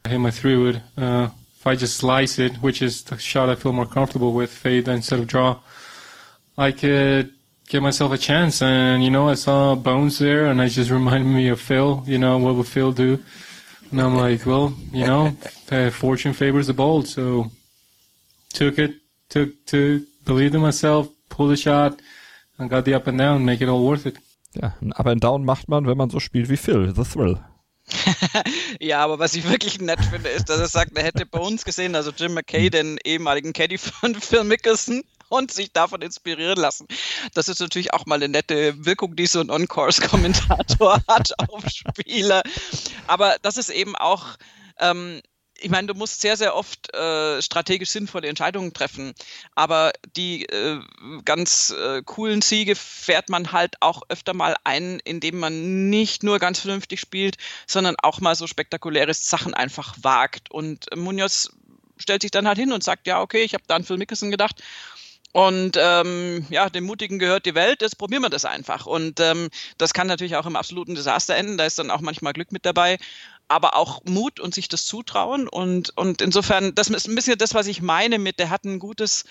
I hit my three wood. Uh, if I just slice it, which is the shot I feel more comfortable with, fade instead of draw, I could give myself a chance. And, you know, I saw Bones there and I just reminded me of Phil, you know, what would Phil do? And I'm like, well, you know, uh, fortune favors the bold. So took it, took, to believed in myself, pulled a shot and got the up and down, make it all worth it. Ja, ein Up and Down macht man, wenn man so spielt wie Phil, The Thrill. ja, aber was ich wirklich nett finde, ist, dass er sagt, er hätte bei uns gesehen, also Jim McKay, hm. den ehemaligen Caddy von Phil Mickelson, und sich davon inspirieren lassen. Das ist natürlich auch mal eine nette Wirkung, die so ein On-Course-Kommentator hat auf Spieler. Aber das ist eben auch ähm, ich meine, du musst sehr, sehr oft äh, strategisch sinnvolle Entscheidungen treffen, aber die äh, ganz äh, coolen Siege fährt man halt auch öfter mal ein, indem man nicht nur ganz vernünftig spielt, sondern auch mal so spektakuläre Sachen einfach wagt. Und Munoz stellt sich dann halt hin und sagt, ja, okay, ich habe da an Phil Mickelson gedacht und ähm, ja, dem Mutigen gehört die Welt, jetzt probieren wir das einfach. Und ähm, das kann natürlich auch im absoluten Desaster enden, da ist dann auch manchmal Glück mit dabei aber auch Mut und sich das zutrauen. Und, und insofern, das ist ein bisschen das, was ich meine mit, der hat ein gutes,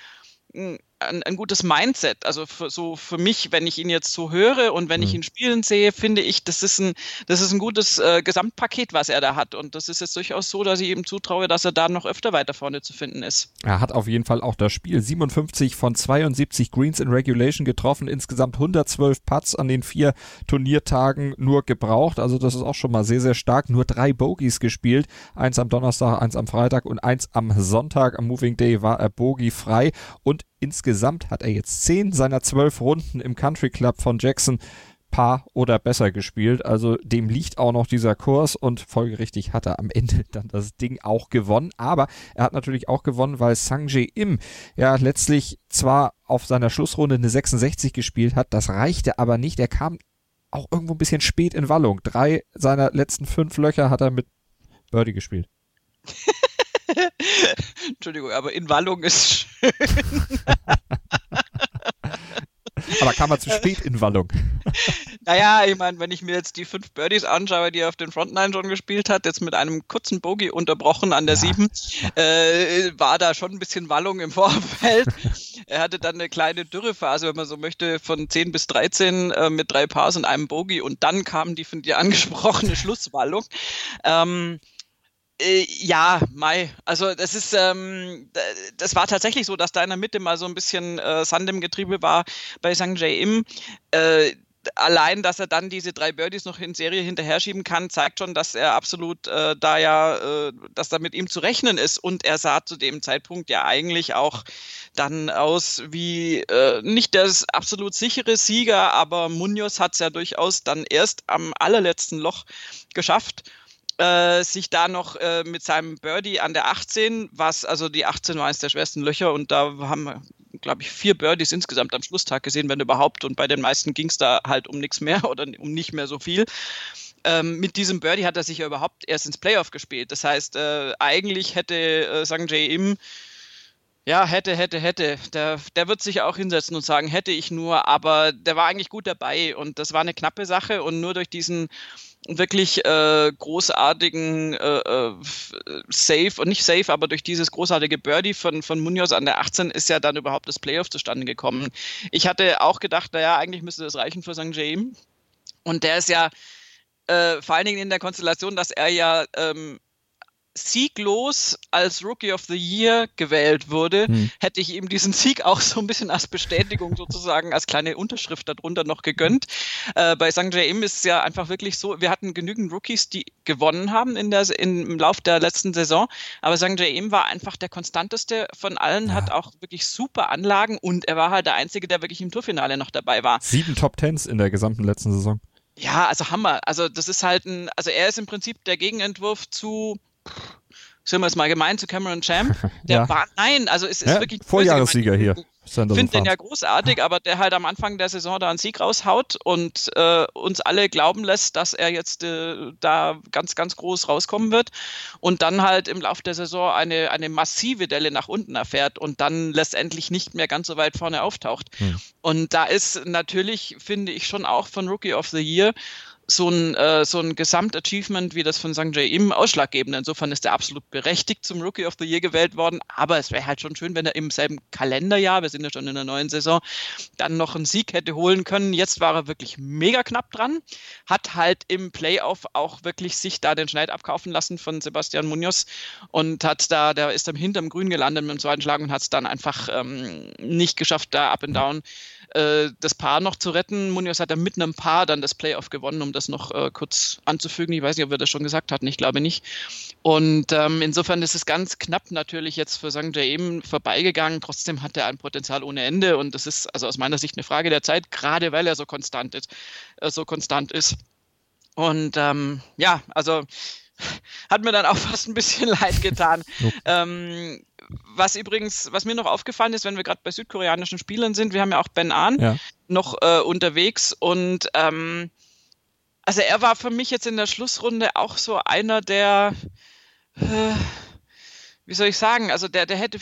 ein, ein gutes Mindset. Also für, so für mich, wenn ich ihn jetzt so höre und wenn mhm. ich ihn spielen sehe, finde ich, das ist ein, das ist ein gutes äh, Gesamtpaket, was er da hat. Und das ist jetzt durchaus so, dass ich ihm zutraue, dass er da noch öfter weiter vorne zu finden ist. Er hat auf jeden Fall auch das Spiel 57 von 72 Greens in Regulation getroffen, insgesamt 112 Putts an den vier Turniertagen nur gebraucht. Also das ist auch schon mal sehr, sehr stark. Nur drei Bogies gespielt. Eins am Donnerstag, eins am Freitag und eins am Sonntag. Am Moving Day war er Bogie frei und Insgesamt hat er jetzt zehn seiner zwölf Runden im Country Club von Jackson Paar oder besser gespielt. Also dem liegt auch noch dieser Kurs und folgerichtig hat er am Ende dann das Ding auch gewonnen. Aber er hat natürlich auch gewonnen, weil Sanjay Im ja letztlich zwar auf seiner Schlussrunde eine 66 gespielt hat, das reichte aber nicht. Er kam auch irgendwo ein bisschen spät in Wallung. Drei seiner letzten fünf Löcher hat er mit Birdie gespielt. Entschuldigung, aber in Wallung ist schön. aber kam er zu spät in Wallung? naja, ich meine, wenn ich mir jetzt die fünf Birdies anschaue, die er auf den Frontline schon gespielt hat, jetzt mit einem kurzen Bogey unterbrochen an der ja. 7, äh, war da schon ein bisschen Wallung im Vorfeld. er hatte dann eine kleine Dürrephase, wenn man so möchte, von 10 bis 13 äh, mit drei Pars und einem Bogey und dann kam die von dir angesprochene Schlusswallung. Ähm, Äh, ja, Mai. Also das ist, ähm, das war tatsächlich so, dass da in der Mitte mal so ein bisschen äh, Sand im Getriebe war bei. J. Im. Äh, allein, dass er dann diese drei Birdies noch in Serie hinterher schieben kann, zeigt schon, dass er absolut äh, da ja, äh, dass da mit ihm zu rechnen ist. Und er sah zu dem Zeitpunkt ja eigentlich auch dann aus wie äh, nicht das absolut sichere Sieger, aber Munoz hat es ja durchaus dann erst am allerletzten Loch geschafft äh, sich da noch äh, mit seinem Birdie an der 18, was, also die 18 war eines der schwersten Löcher und da haben wir, glaube ich, vier Birdies insgesamt am Schlusstag gesehen, wenn überhaupt. Und bei den meisten ging es da halt um nichts mehr oder um nicht mehr so viel. Ähm, mit diesem Birdie hat er sich ja überhaupt erst ins Playoff gespielt. Das heißt, äh, eigentlich hätte äh, Sang Im ja, hätte, hätte, hätte. Der, der wird sich auch hinsetzen und sagen, hätte ich nur, aber der war eigentlich gut dabei und das war eine knappe Sache und nur durch diesen wirklich äh, großartigen äh, äh, Safe und nicht Safe, aber durch dieses großartige Birdie von, von Munoz an der 18 ist ja dann überhaupt das Playoff zustande gekommen. Ich hatte auch gedacht, naja, eigentlich müsste das reichen für St. James. Und der ist ja äh, vor allen Dingen in der Konstellation, dass er ja ähm, sieglos als Rookie of the Year gewählt wurde, hm. hätte ich ihm diesen Sieg auch so ein bisschen als Bestätigung sozusagen, als kleine Unterschrift darunter noch gegönnt. Äh, bei St. J.M. ist es ja einfach wirklich so, wir hatten genügend Rookies, die gewonnen haben in der, im Lauf der letzten Saison, aber St. J.M. war einfach der konstanteste von allen, ja. hat auch wirklich super Anlagen und er war halt der Einzige, der wirklich im Tourfinale noch dabei war. Sieben Top Tens in der gesamten letzten Saison. Ja, also Hammer. Also das ist halt ein, also er ist im Prinzip der Gegenentwurf zu sind wir es mal gemein zu Cameron Champ. Der ja. war, nein, also es ist ja, wirklich. Vorjahressieger hier. Ich finde den ja großartig, aber der halt am Anfang der Saison da einen Sieg raushaut und äh, uns alle glauben lässt, dass er jetzt äh, da ganz, ganz groß rauskommen wird und dann halt im Laufe der Saison eine, eine massive Delle nach unten erfährt und dann letztendlich nicht mehr ganz so weit vorne auftaucht. Hm. Und da ist natürlich, finde ich, schon auch von Rookie of the Year so ein, äh, so ein Gesamtachievement wie das von St. J. im ausschlaggebend. Insofern ist er absolut berechtigt zum Rookie of the Year gewählt worden. Aber es wäre halt schon schön, wenn er im selben Kalenderjahr, wir sind ja schon in der neuen Saison, dann noch einen Sieg hätte holen können. Jetzt war er wirklich mega knapp dran. Hat halt im Playoff auch wirklich sich da den Schneid abkaufen lassen von Sebastian Munoz und hat da, der ist dann hinterm Grün gelandet mit dem zweiten Schlag und hat es dann einfach ähm, nicht geschafft, da up and down äh, das Paar noch zu retten. Munoz hat ja mit einem Paar dann das Playoff gewonnen, um das noch äh, kurz anzufügen. Ich weiß nicht, ob wir das schon gesagt hatten, ich glaube nicht. Und ähm, insofern ist es ganz knapp natürlich jetzt für St. eben vorbeigegangen. Trotzdem hat er ein Potenzial ohne Ende und das ist also aus meiner Sicht eine Frage der Zeit, gerade weil er so konstant ist. Äh, so konstant ist. Und ähm, ja, also hat mir dann auch fast ein bisschen leid getan. ähm, was übrigens, was mir noch aufgefallen ist, wenn wir gerade bei südkoreanischen Spielern sind, wir haben ja auch Ben Ahn ja. noch äh, unterwegs und ähm, also er war für mich jetzt in der Schlussrunde auch so einer der äh, wie soll ich sagen, also der, der hätte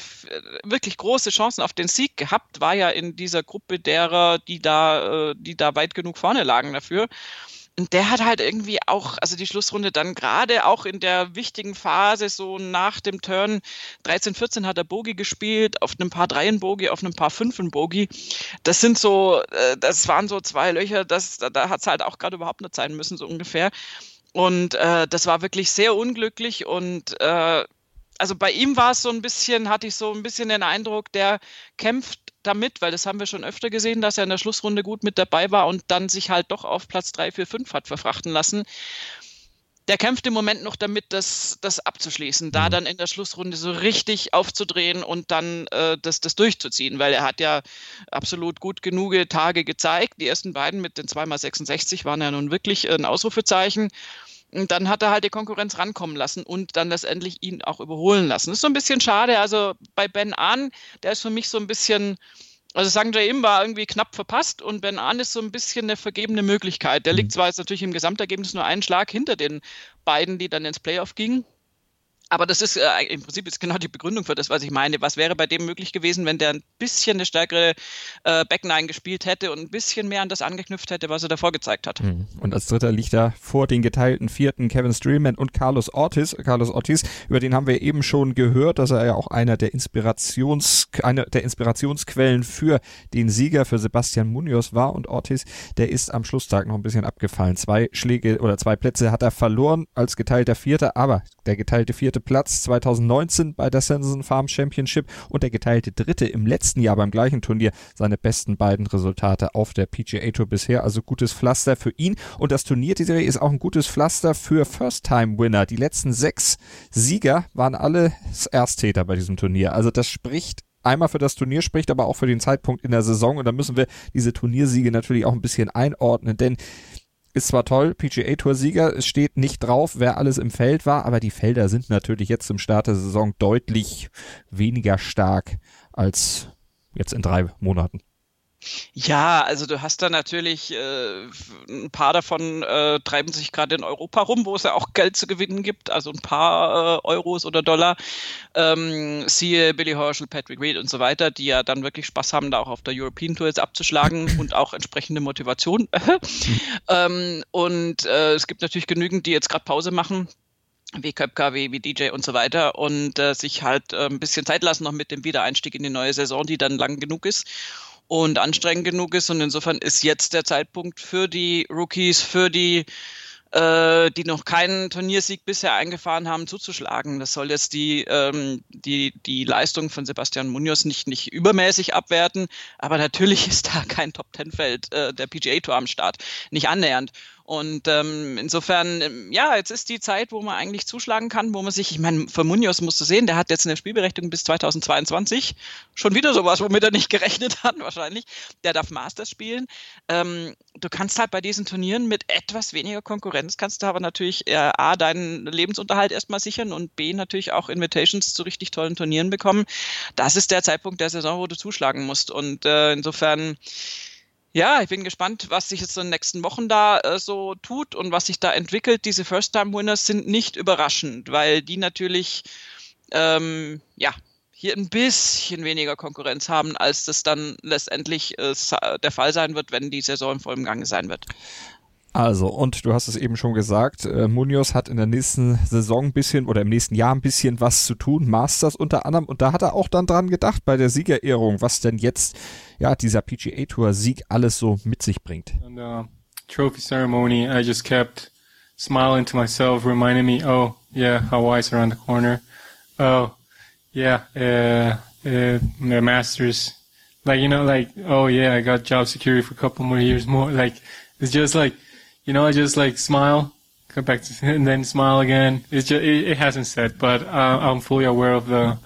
wirklich große Chancen auf den Sieg gehabt, war ja in dieser Gruppe derer, die da, äh, die da weit genug vorne lagen dafür. Und der hat halt irgendwie auch, also die Schlussrunde dann gerade auch in der wichtigen Phase, so nach dem Turn 13, 14 hat er Bogi gespielt, auf einem paar Dreien Bogi, auf einem paar Fünfen Bogi. Das sind so, äh, das waren so zwei Löcher, das, da hat es halt auch gerade überhaupt nicht sein müssen, so ungefähr. Und äh, das war wirklich sehr unglücklich und äh, also bei ihm war es so ein bisschen, hatte ich so ein bisschen den Eindruck, der kämpft damit, weil das haben wir schon öfter gesehen, dass er in der Schlussrunde gut mit dabei war und dann sich halt doch auf Platz 3, 4, 5 hat verfrachten lassen. Der kämpft im Moment noch damit, das, das abzuschließen, da mhm. dann in der Schlussrunde so richtig aufzudrehen und dann äh, das, das durchzuziehen, weil er hat ja absolut gut genug Tage gezeigt. Die ersten beiden mit den 2x66 waren ja nun wirklich ein Ausrufezeichen. Und dann hat er halt die Konkurrenz rankommen lassen und dann letztendlich ihn auch überholen lassen. Das ist so ein bisschen schade. Also bei Ben Ahn, der ist für mich so ein bisschen, also St. Jaim war irgendwie knapp verpasst und Ben Ahn ist so ein bisschen eine vergebene Möglichkeit. Der liegt mhm. zwar jetzt natürlich im Gesamtergebnis nur einen Schlag hinter den beiden, die dann ins Playoff gingen. Aber das ist äh, im Prinzip ist genau die Begründung für das, was ich meine. Was wäre bei dem möglich gewesen, wenn der ein bisschen eine stärkere äh, Backline gespielt hätte und ein bisschen mehr an das angeknüpft hätte, was er davor gezeigt hat? Mhm. Und als dritter liegt da vor den geteilten vierten Kevin Streelman und Carlos Ortiz. Carlos Ortiz, über den haben wir eben schon gehört, dass er ja auch einer der Inspirations, einer der Inspirationsquellen für den Sieger für Sebastian Munoz war und Ortiz, der ist am Schlusstag noch ein bisschen abgefallen. Zwei Schläge oder zwei Plätze hat er verloren als geteilter Vierter, aber der geteilte vierte Platz 2019 bei der Sanderson Farm Championship und der geteilte dritte im letzten Jahr beim gleichen Turnier seine besten beiden Resultate auf der PGA Tour bisher. Also gutes Pflaster für ihn und das Turnier, die Serie ist auch ein gutes Pflaster für First-Time-Winner. Die letzten sechs Sieger waren alle Ersttäter bei diesem Turnier. Also das spricht einmal für das Turnier spricht, aber auch für den Zeitpunkt in der Saison. Und da müssen wir diese Turniersiege natürlich auch ein bisschen einordnen, denn ist zwar toll, PGA Tour Sieger, es steht nicht drauf, wer alles im Feld war, aber die Felder sind natürlich jetzt zum Start der Saison deutlich weniger stark als jetzt in drei Monaten. Ja, also du hast da natürlich äh, ein paar davon äh, treiben sich gerade in Europa rum, wo es ja auch Geld zu gewinnen gibt, also ein paar äh, Euros oder Dollar. Ähm, siehe Billy Horschel, Patrick Reed und so weiter, die ja dann wirklich Spaß haben, da auch auf der European Tour jetzt abzuschlagen und auch entsprechende Motivation. ähm, und äh, es gibt natürlich genügend, die jetzt gerade Pause machen wie Köpka, wie, wie DJ und so weiter und äh, sich halt äh, ein bisschen Zeit lassen noch mit dem Wiedereinstieg in die neue Saison, die dann lang genug ist und anstrengend genug ist. Und insofern ist jetzt der Zeitpunkt für die Rookies, für die äh, die noch keinen Turniersieg bisher eingefahren haben, zuzuschlagen. Das soll jetzt die, ähm, die, die Leistung von Sebastian Munoz nicht, nicht übermäßig abwerten, aber natürlich ist da kein Top-Ten-Feld äh, der PGA Tour am Start. Nicht annähernd. Und ähm, insofern, ähm, ja, jetzt ist die Zeit, wo man eigentlich zuschlagen kann, wo man sich, ich meine, für Munoz musst du sehen, der hat jetzt eine Spielberechtigung bis 2022. Schon wieder sowas, womit er nicht gerechnet hat, wahrscheinlich. Der darf Masters spielen. Ähm, du kannst halt bei diesen Turnieren mit etwas weniger Konkurrenz, kannst du aber natürlich äh, A, deinen Lebensunterhalt erstmal sichern und B, natürlich auch Invitations zu richtig tollen Turnieren bekommen. Das ist der Zeitpunkt der Saison, wo du zuschlagen musst. Und äh, insofern, ja, ich bin gespannt, was sich jetzt in den nächsten Wochen da äh, so tut und was sich da entwickelt. Diese First-Time-Winners sind nicht überraschend, weil die natürlich, ähm, ja, hier ein bisschen weniger Konkurrenz haben, als das dann letztendlich äh, der Fall sein wird, wenn die Saison im vollen Gange sein wird. Also, und du hast es eben schon gesagt, äh, Munoz hat in der nächsten Saison ein bisschen oder im nächsten Jahr ein bisschen was zu tun, Masters unter anderem, und da hat er auch dann dran gedacht bei der Siegerehrung, was denn jetzt ja dieser PGA Tour Sieg alles so mit sich bringt. On the trophy ceremony, I just kept smiling to myself, reminding me, oh yeah, Hawaii's around the corner. Oh yeah, uh, uh, the Masters, like you know, like oh yeah, I got job security for a couple more years more. Like it's just like you know, I just like smile, come back to, and then smile again. It's just, it, it hasn't set, but uh, I'm fully aware of the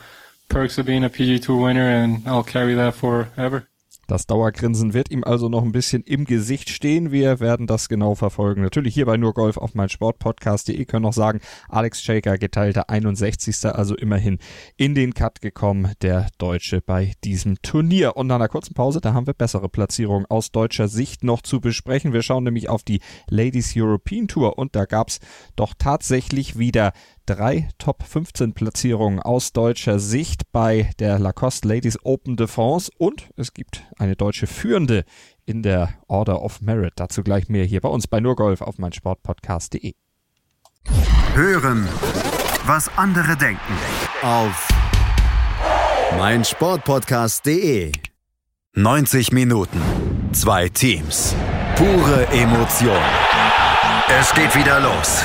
perks of being a PG Tour winner, and I'll carry that forever. Das Dauergrinsen wird ihm also noch ein bisschen im Gesicht stehen. Wir werden das genau verfolgen. Natürlich hier bei nur Golf auf mein Sportpodcast.de können noch sagen, Alex Shaker geteilter 61. Also immerhin in den Cut gekommen, der Deutsche bei diesem Turnier. Und nach einer kurzen Pause, da haben wir bessere Platzierungen aus deutscher Sicht noch zu besprechen. Wir schauen nämlich auf die Ladies European Tour und da gab's doch tatsächlich wieder drei Top 15 Platzierungen aus deutscher Sicht bei der Lacoste Ladies Open de France und es gibt eine deutsche Führende in der Order of Merit. Dazu gleich mehr hier bei uns bei Nurgolf auf meinsportpodcast.de. Hören, was andere denken auf meinsportpodcast.de. 90 Minuten, zwei Teams, pure Emotion. Es geht wieder los.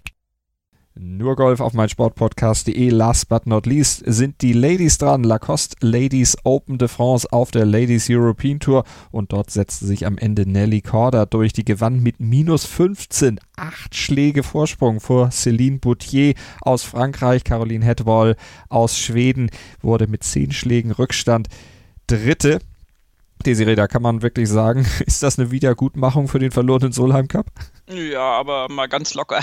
Nur Golf auf mein Sportpodcast.de. Last but not least sind die Ladies dran. Lacoste Ladies Open de France auf der Ladies European Tour. Und dort setzte sich am Ende Nelly Corda durch. Die gewann mit minus 15. Acht Schläge Vorsprung vor Céline Boutier aus Frankreich. Caroline Hetwall aus Schweden wurde mit zehn Schlägen Rückstand Dritte. Desiree, da kann man wirklich sagen, ist das eine Wiedergutmachung für den verlorenen Solheim Cup? Ja, aber mal ganz locker.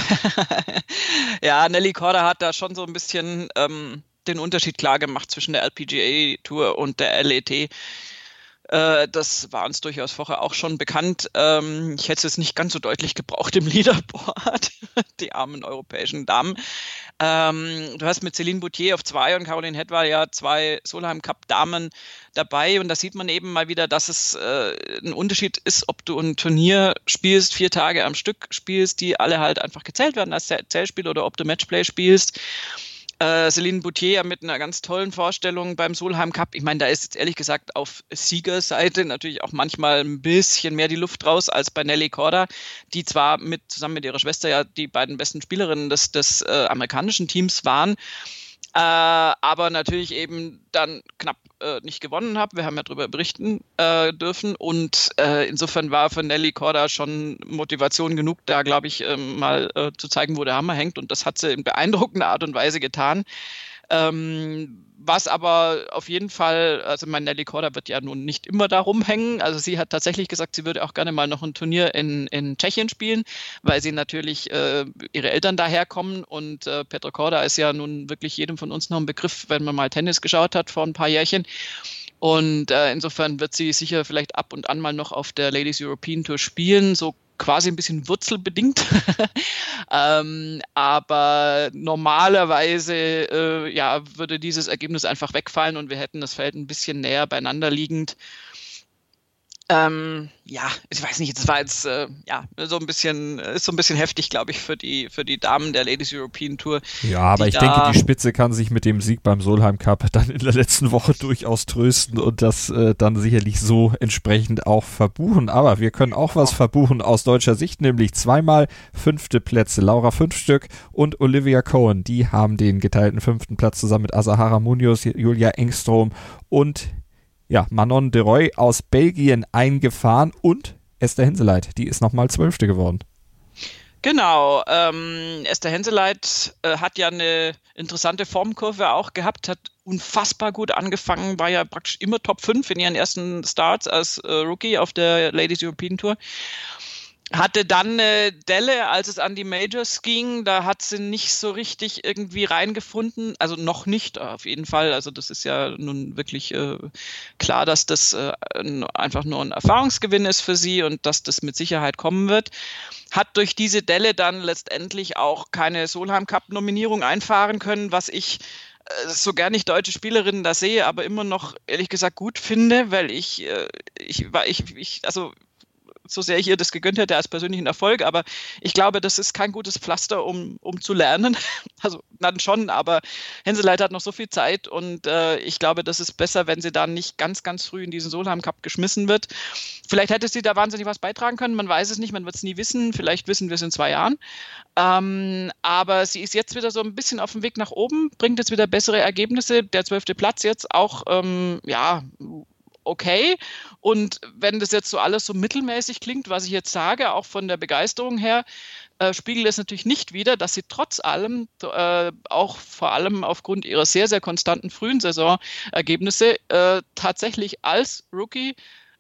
ja, Nelly Corda hat da schon so ein bisschen ähm, den Unterschied klar gemacht zwischen der LPGA Tour und der LET. Äh, das war uns durchaus vorher auch schon bekannt. Ähm, ich hätte es nicht ganz so deutlich gebraucht im Leaderboard, die armen europäischen Damen. Ähm, du hast mit Céline Boutier auf zwei und Caroline Hedwar ja zwei Solheim Cup Damen dabei und da sieht man eben mal wieder, dass es äh, ein Unterschied ist, ob du ein Turnier spielst, vier Tage am Stück spielst, die alle halt einfach gezählt werden als Zählspiel oder ob du Matchplay spielst äh, Celine Boutier mit einer ganz tollen Vorstellung beim Solheim Cup. Ich meine, da ist jetzt ehrlich gesagt auf Siegerseite natürlich auch manchmal ein bisschen mehr die Luft raus als bei Nelly Corda, die zwar mit zusammen mit ihrer Schwester ja die beiden besten Spielerinnen des, des äh, amerikanischen Teams waren, äh, aber natürlich eben dann knapp äh, nicht gewonnen habe. Wir haben ja darüber berichten äh, dürfen und äh, insofern war für Nelly Corda schon Motivation genug, da glaube ich ähm, mal äh, zu zeigen, wo der Hammer hängt und das hat sie in beeindruckender Art und Weise getan. Ähm, was aber auf jeden Fall, also mein Nelly Korda wird ja nun nicht immer da rumhängen. Also sie hat tatsächlich gesagt, sie würde auch gerne mal noch ein Turnier in, in Tschechien spielen, weil sie natürlich äh, ihre Eltern daherkommen und äh, Petro Korda ist ja nun wirklich jedem von uns noch ein Begriff, wenn man mal Tennis geschaut hat vor ein paar Jährchen. Und äh, insofern wird sie sicher vielleicht ab und an mal noch auf der Ladies European Tour spielen. So quasi ein bisschen wurzelbedingt. ähm, aber normalerweise äh, ja, würde dieses Ergebnis einfach wegfallen und wir hätten das Feld ein bisschen näher beieinander liegend. Ähm, ja, ich weiß nicht, das war jetzt äh, ja so ein bisschen, ist so ein bisschen heftig, glaube ich, für die für die Damen der Ladies European Tour. Ja, aber ich denke, die Spitze kann sich mit dem Sieg beim Solheim Cup dann in der letzten Woche durchaus trösten und das äh, dann sicherlich so entsprechend auch verbuchen. Aber wir können auch was verbuchen aus deutscher Sicht, nämlich zweimal fünfte Plätze. Laura fünf Stück und Olivia Cohen, die haben den geteilten fünften Platz zusammen mit Asahara Munoz, Julia Engstrom und ja, Manon de Roy aus Belgien eingefahren und Esther Henseleit, die ist nochmal Zwölfte geworden. Genau, ähm, Esther Henseleit äh, hat ja eine interessante Formkurve auch gehabt, hat unfassbar gut angefangen, war ja praktisch immer Top 5 in ihren ersten Starts als äh, Rookie auf der Ladies European Tour hatte dann eine Delle, als es an die Majors ging, da hat sie nicht so richtig irgendwie reingefunden, also noch nicht auf jeden Fall, also das ist ja nun wirklich äh, klar, dass das äh, einfach nur ein Erfahrungsgewinn ist für sie und dass das mit Sicherheit kommen wird. Hat durch diese Delle dann letztendlich auch keine Solheim Cup Nominierung einfahren können, was ich äh, so gern ich deutsche Spielerinnen da sehe, aber immer noch ehrlich gesagt gut finde, weil ich, äh, ich ich, ich, also so sehr ich ihr das gegönnt hätte als persönlichen Erfolg, aber ich glaube, das ist kein gutes Pflaster, um, um zu lernen. Also dann schon, aber Henseleit hat noch so viel Zeit und äh, ich glaube, das ist besser, wenn sie da nicht ganz, ganz früh in diesen Solheim Cup geschmissen wird. Vielleicht hätte sie da wahnsinnig was beitragen können, man weiß es nicht, man wird es nie wissen, vielleicht wissen wir es in zwei Jahren. Ähm, aber sie ist jetzt wieder so ein bisschen auf dem Weg nach oben, bringt jetzt wieder bessere Ergebnisse. Der zwölfte Platz jetzt auch, ähm, ja, okay. Und wenn das jetzt so alles so mittelmäßig klingt, was ich jetzt sage, auch von der Begeisterung her, äh, spiegelt es natürlich nicht wider, dass sie trotz allem, äh, auch vor allem aufgrund ihrer sehr, sehr konstanten frühen Saisonergebnisse, äh, tatsächlich als Rookie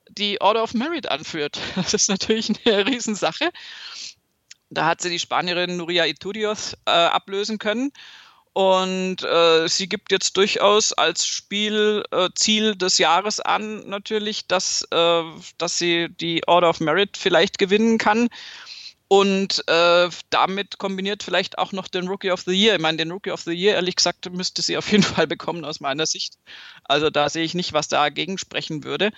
die Order of Merit anführt. Das ist natürlich eine Riesensache. Da hat sie die Spanierin Nuria Iturios äh, ablösen können. Und äh, sie gibt jetzt durchaus als Spielziel äh, des Jahres an, natürlich, dass, äh, dass sie die Order of Merit vielleicht gewinnen kann. Und äh, damit kombiniert vielleicht auch noch den Rookie of the Year. Ich meine, den Rookie of the Year, ehrlich gesagt, müsste sie auf jeden Fall bekommen aus meiner Sicht. Also da sehe ich nicht, was dagegen sprechen würde.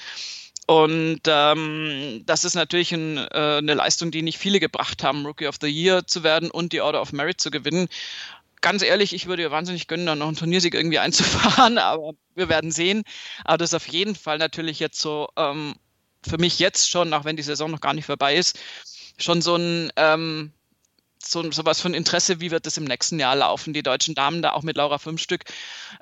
Und ähm, das ist natürlich ein, äh, eine Leistung, die nicht viele gebracht haben, Rookie of the Year zu werden und die Order of Merit zu gewinnen ganz ehrlich, ich würde ihr wahnsinnig gönnen, dann noch einen Turniersieg irgendwie einzufahren, aber wir werden sehen. Aber das ist auf jeden Fall natürlich jetzt so ähm, für mich jetzt schon, auch wenn die Saison noch gar nicht vorbei ist, schon so ein, ähm, so, so was von Interesse, wie wird es im nächsten Jahr laufen? Die deutschen Damen da auch mit Laura Fünfstück,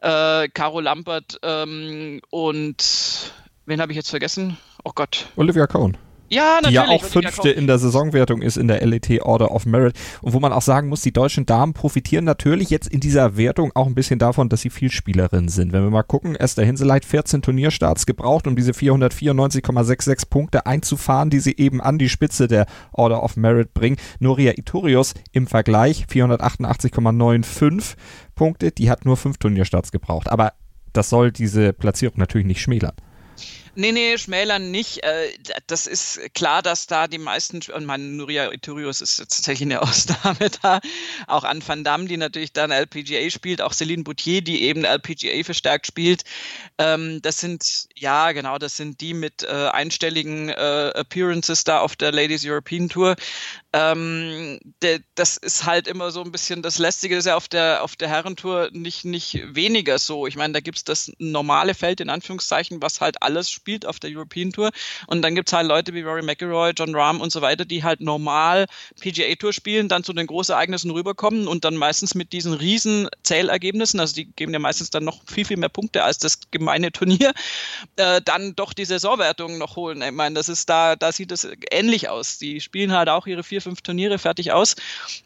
äh, Caro Lampert ähm, und wen habe ich jetzt vergessen? Oh Gott. Olivia Cohn. Ja, natürlich. Die ja auch Fünfte in der Saisonwertung ist in der LET Order of Merit. Und wo man auch sagen muss, die deutschen Damen profitieren natürlich jetzt in dieser Wertung auch ein bisschen davon, dass sie viel Spielerinnen sind. Wenn wir mal gucken, Esther Hinseleit 14 Turnierstarts gebraucht, um diese 494,66 Punkte einzufahren, die sie eben an die Spitze der Order of Merit bringen. Noria Itorius im Vergleich 488,95 Punkte, die hat nur fünf Turnierstarts gebraucht. Aber das soll diese Platzierung natürlich nicht schmälern. Nee, nee, schmälern nicht. Äh, das ist klar, dass da die meisten, und mein Nuria Iturius ist tatsächlich eine Ausnahme da, auch an Van Damme, die natürlich dann LPGA spielt, auch Celine Boutier, die eben LPGA verstärkt spielt. Ähm, das sind, ja, genau, das sind die mit äh, einstelligen äh, Appearances da auf der Ladies European Tour. Ähm, das ist halt immer so ein bisschen das Lästige, das ist ja auf der, auf der Herrentour nicht, nicht weniger so. Ich meine, da gibt es das normale Feld in Anführungszeichen, was halt alles spielt auf der European Tour. Und dann gibt es halt Leute wie Rory McIlroy, John Rahm und so weiter, die halt normal PGA Tour spielen, dann zu den Großereignissen rüberkommen und dann meistens mit diesen riesen Zählergebnissen, also die geben ja meistens dann noch viel, viel mehr Punkte als das gemeine Turnier, äh, dann doch die Saisonwertung noch holen. Ich meine, das ist da, da sieht es ähnlich aus. Die spielen halt auch ihre vier, fünf Turniere fertig aus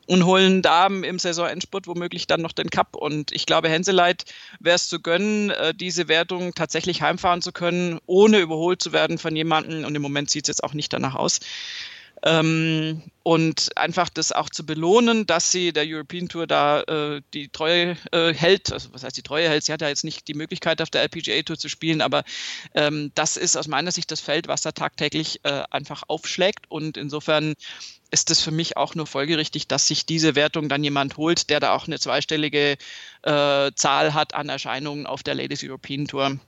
und holen da im Saisonendspurt womöglich dann noch den Cup. Und ich glaube, Henseleit wäre es zu gönnen, äh, diese Wertung tatsächlich heimfahren zu können, ohne überholt zu werden von jemandem. Und im Moment sieht es jetzt auch nicht danach aus. Ähm, und einfach das auch zu belohnen, dass sie der European Tour da äh, die Treue äh, hält. Also was heißt die Treue hält? Sie hat ja jetzt nicht die Möglichkeit, auf der LPGA Tour zu spielen, aber ähm, das ist aus meiner Sicht das Feld, was da tagtäglich äh, einfach aufschlägt. Und insofern ist es für mich auch nur folgerichtig, dass sich diese Wertung dann jemand holt, der da auch eine zweistellige äh, Zahl hat an Erscheinungen auf der Ladies European Tour.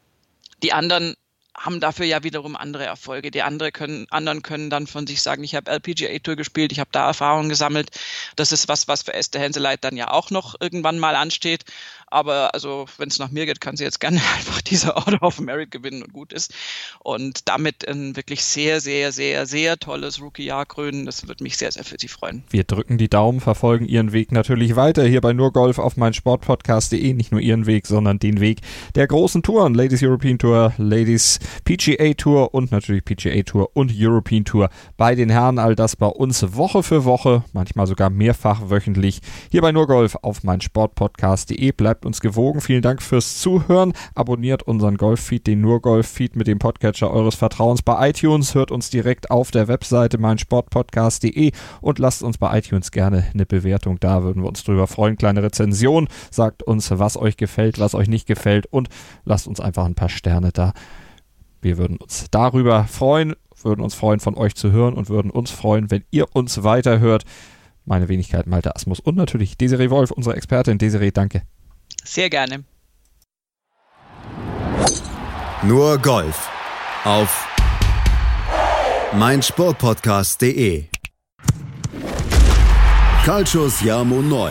Die anderen haben dafür ja wiederum andere Erfolge. Die andere können, anderen können dann von sich sagen, ich habe LPGA Tour gespielt, ich habe da Erfahrungen gesammelt. Das ist was, was für Esther Henseleit dann ja auch noch irgendwann mal ansteht. Aber also, wenn es nach mir geht, kann sie jetzt gerne einfach diese Order of Merit gewinnen und gut ist. Und damit ein wirklich sehr, sehr, sehr, sehr tolles Rookie-Jahr krönen. Das würde mich sehr, sehr für sie freuen. Wir drücken die Daumen, verfolgen ihren Weg natürlich weiter hier bei nur Golf auf mein Sportpodcast.de. Nicht nur ihren Weg, sondern den Weg der großen Touren. Ladies European Tour, Ladies PGA Tour und natürlich PGA Tour und European Tour. Bei den Herren all das bei uns Woche für Woche, manchmal sogar mehrfach wöchentlich hier bei nur Golf auf mein Sportpodcast.de. Bleibt uns gewogen. Vielen Dank fürs Zuhören. Abonniert unseren Golf-Feed, den nur Golf-Feed mit dem Podcatcher eures Vertrauens bei iTunes. Hört uns direkt auf der Webseite meinsportpodcast.de und lasst uns bei iTunes gerne eine Bewertung da. Würden wir uns drüber freuen. Kleine Rezension. Sagt uns, was euch gefällt, was euch nicht gefällt und lasst uns einfach ein paar Sterne da. Wir würden uns darüber freuen, würden uns freuen, von euch zu hören und würden uns freuen, wenn ihr uns weiterhört. Meine Wenigkeit Malte Asmus und natürlich Desiree Wolf, unsere Expertin. Desiree, danke. Sehr gerne. Nur Golf auf meinsportpodcast.de. Calcius Jamo Neu.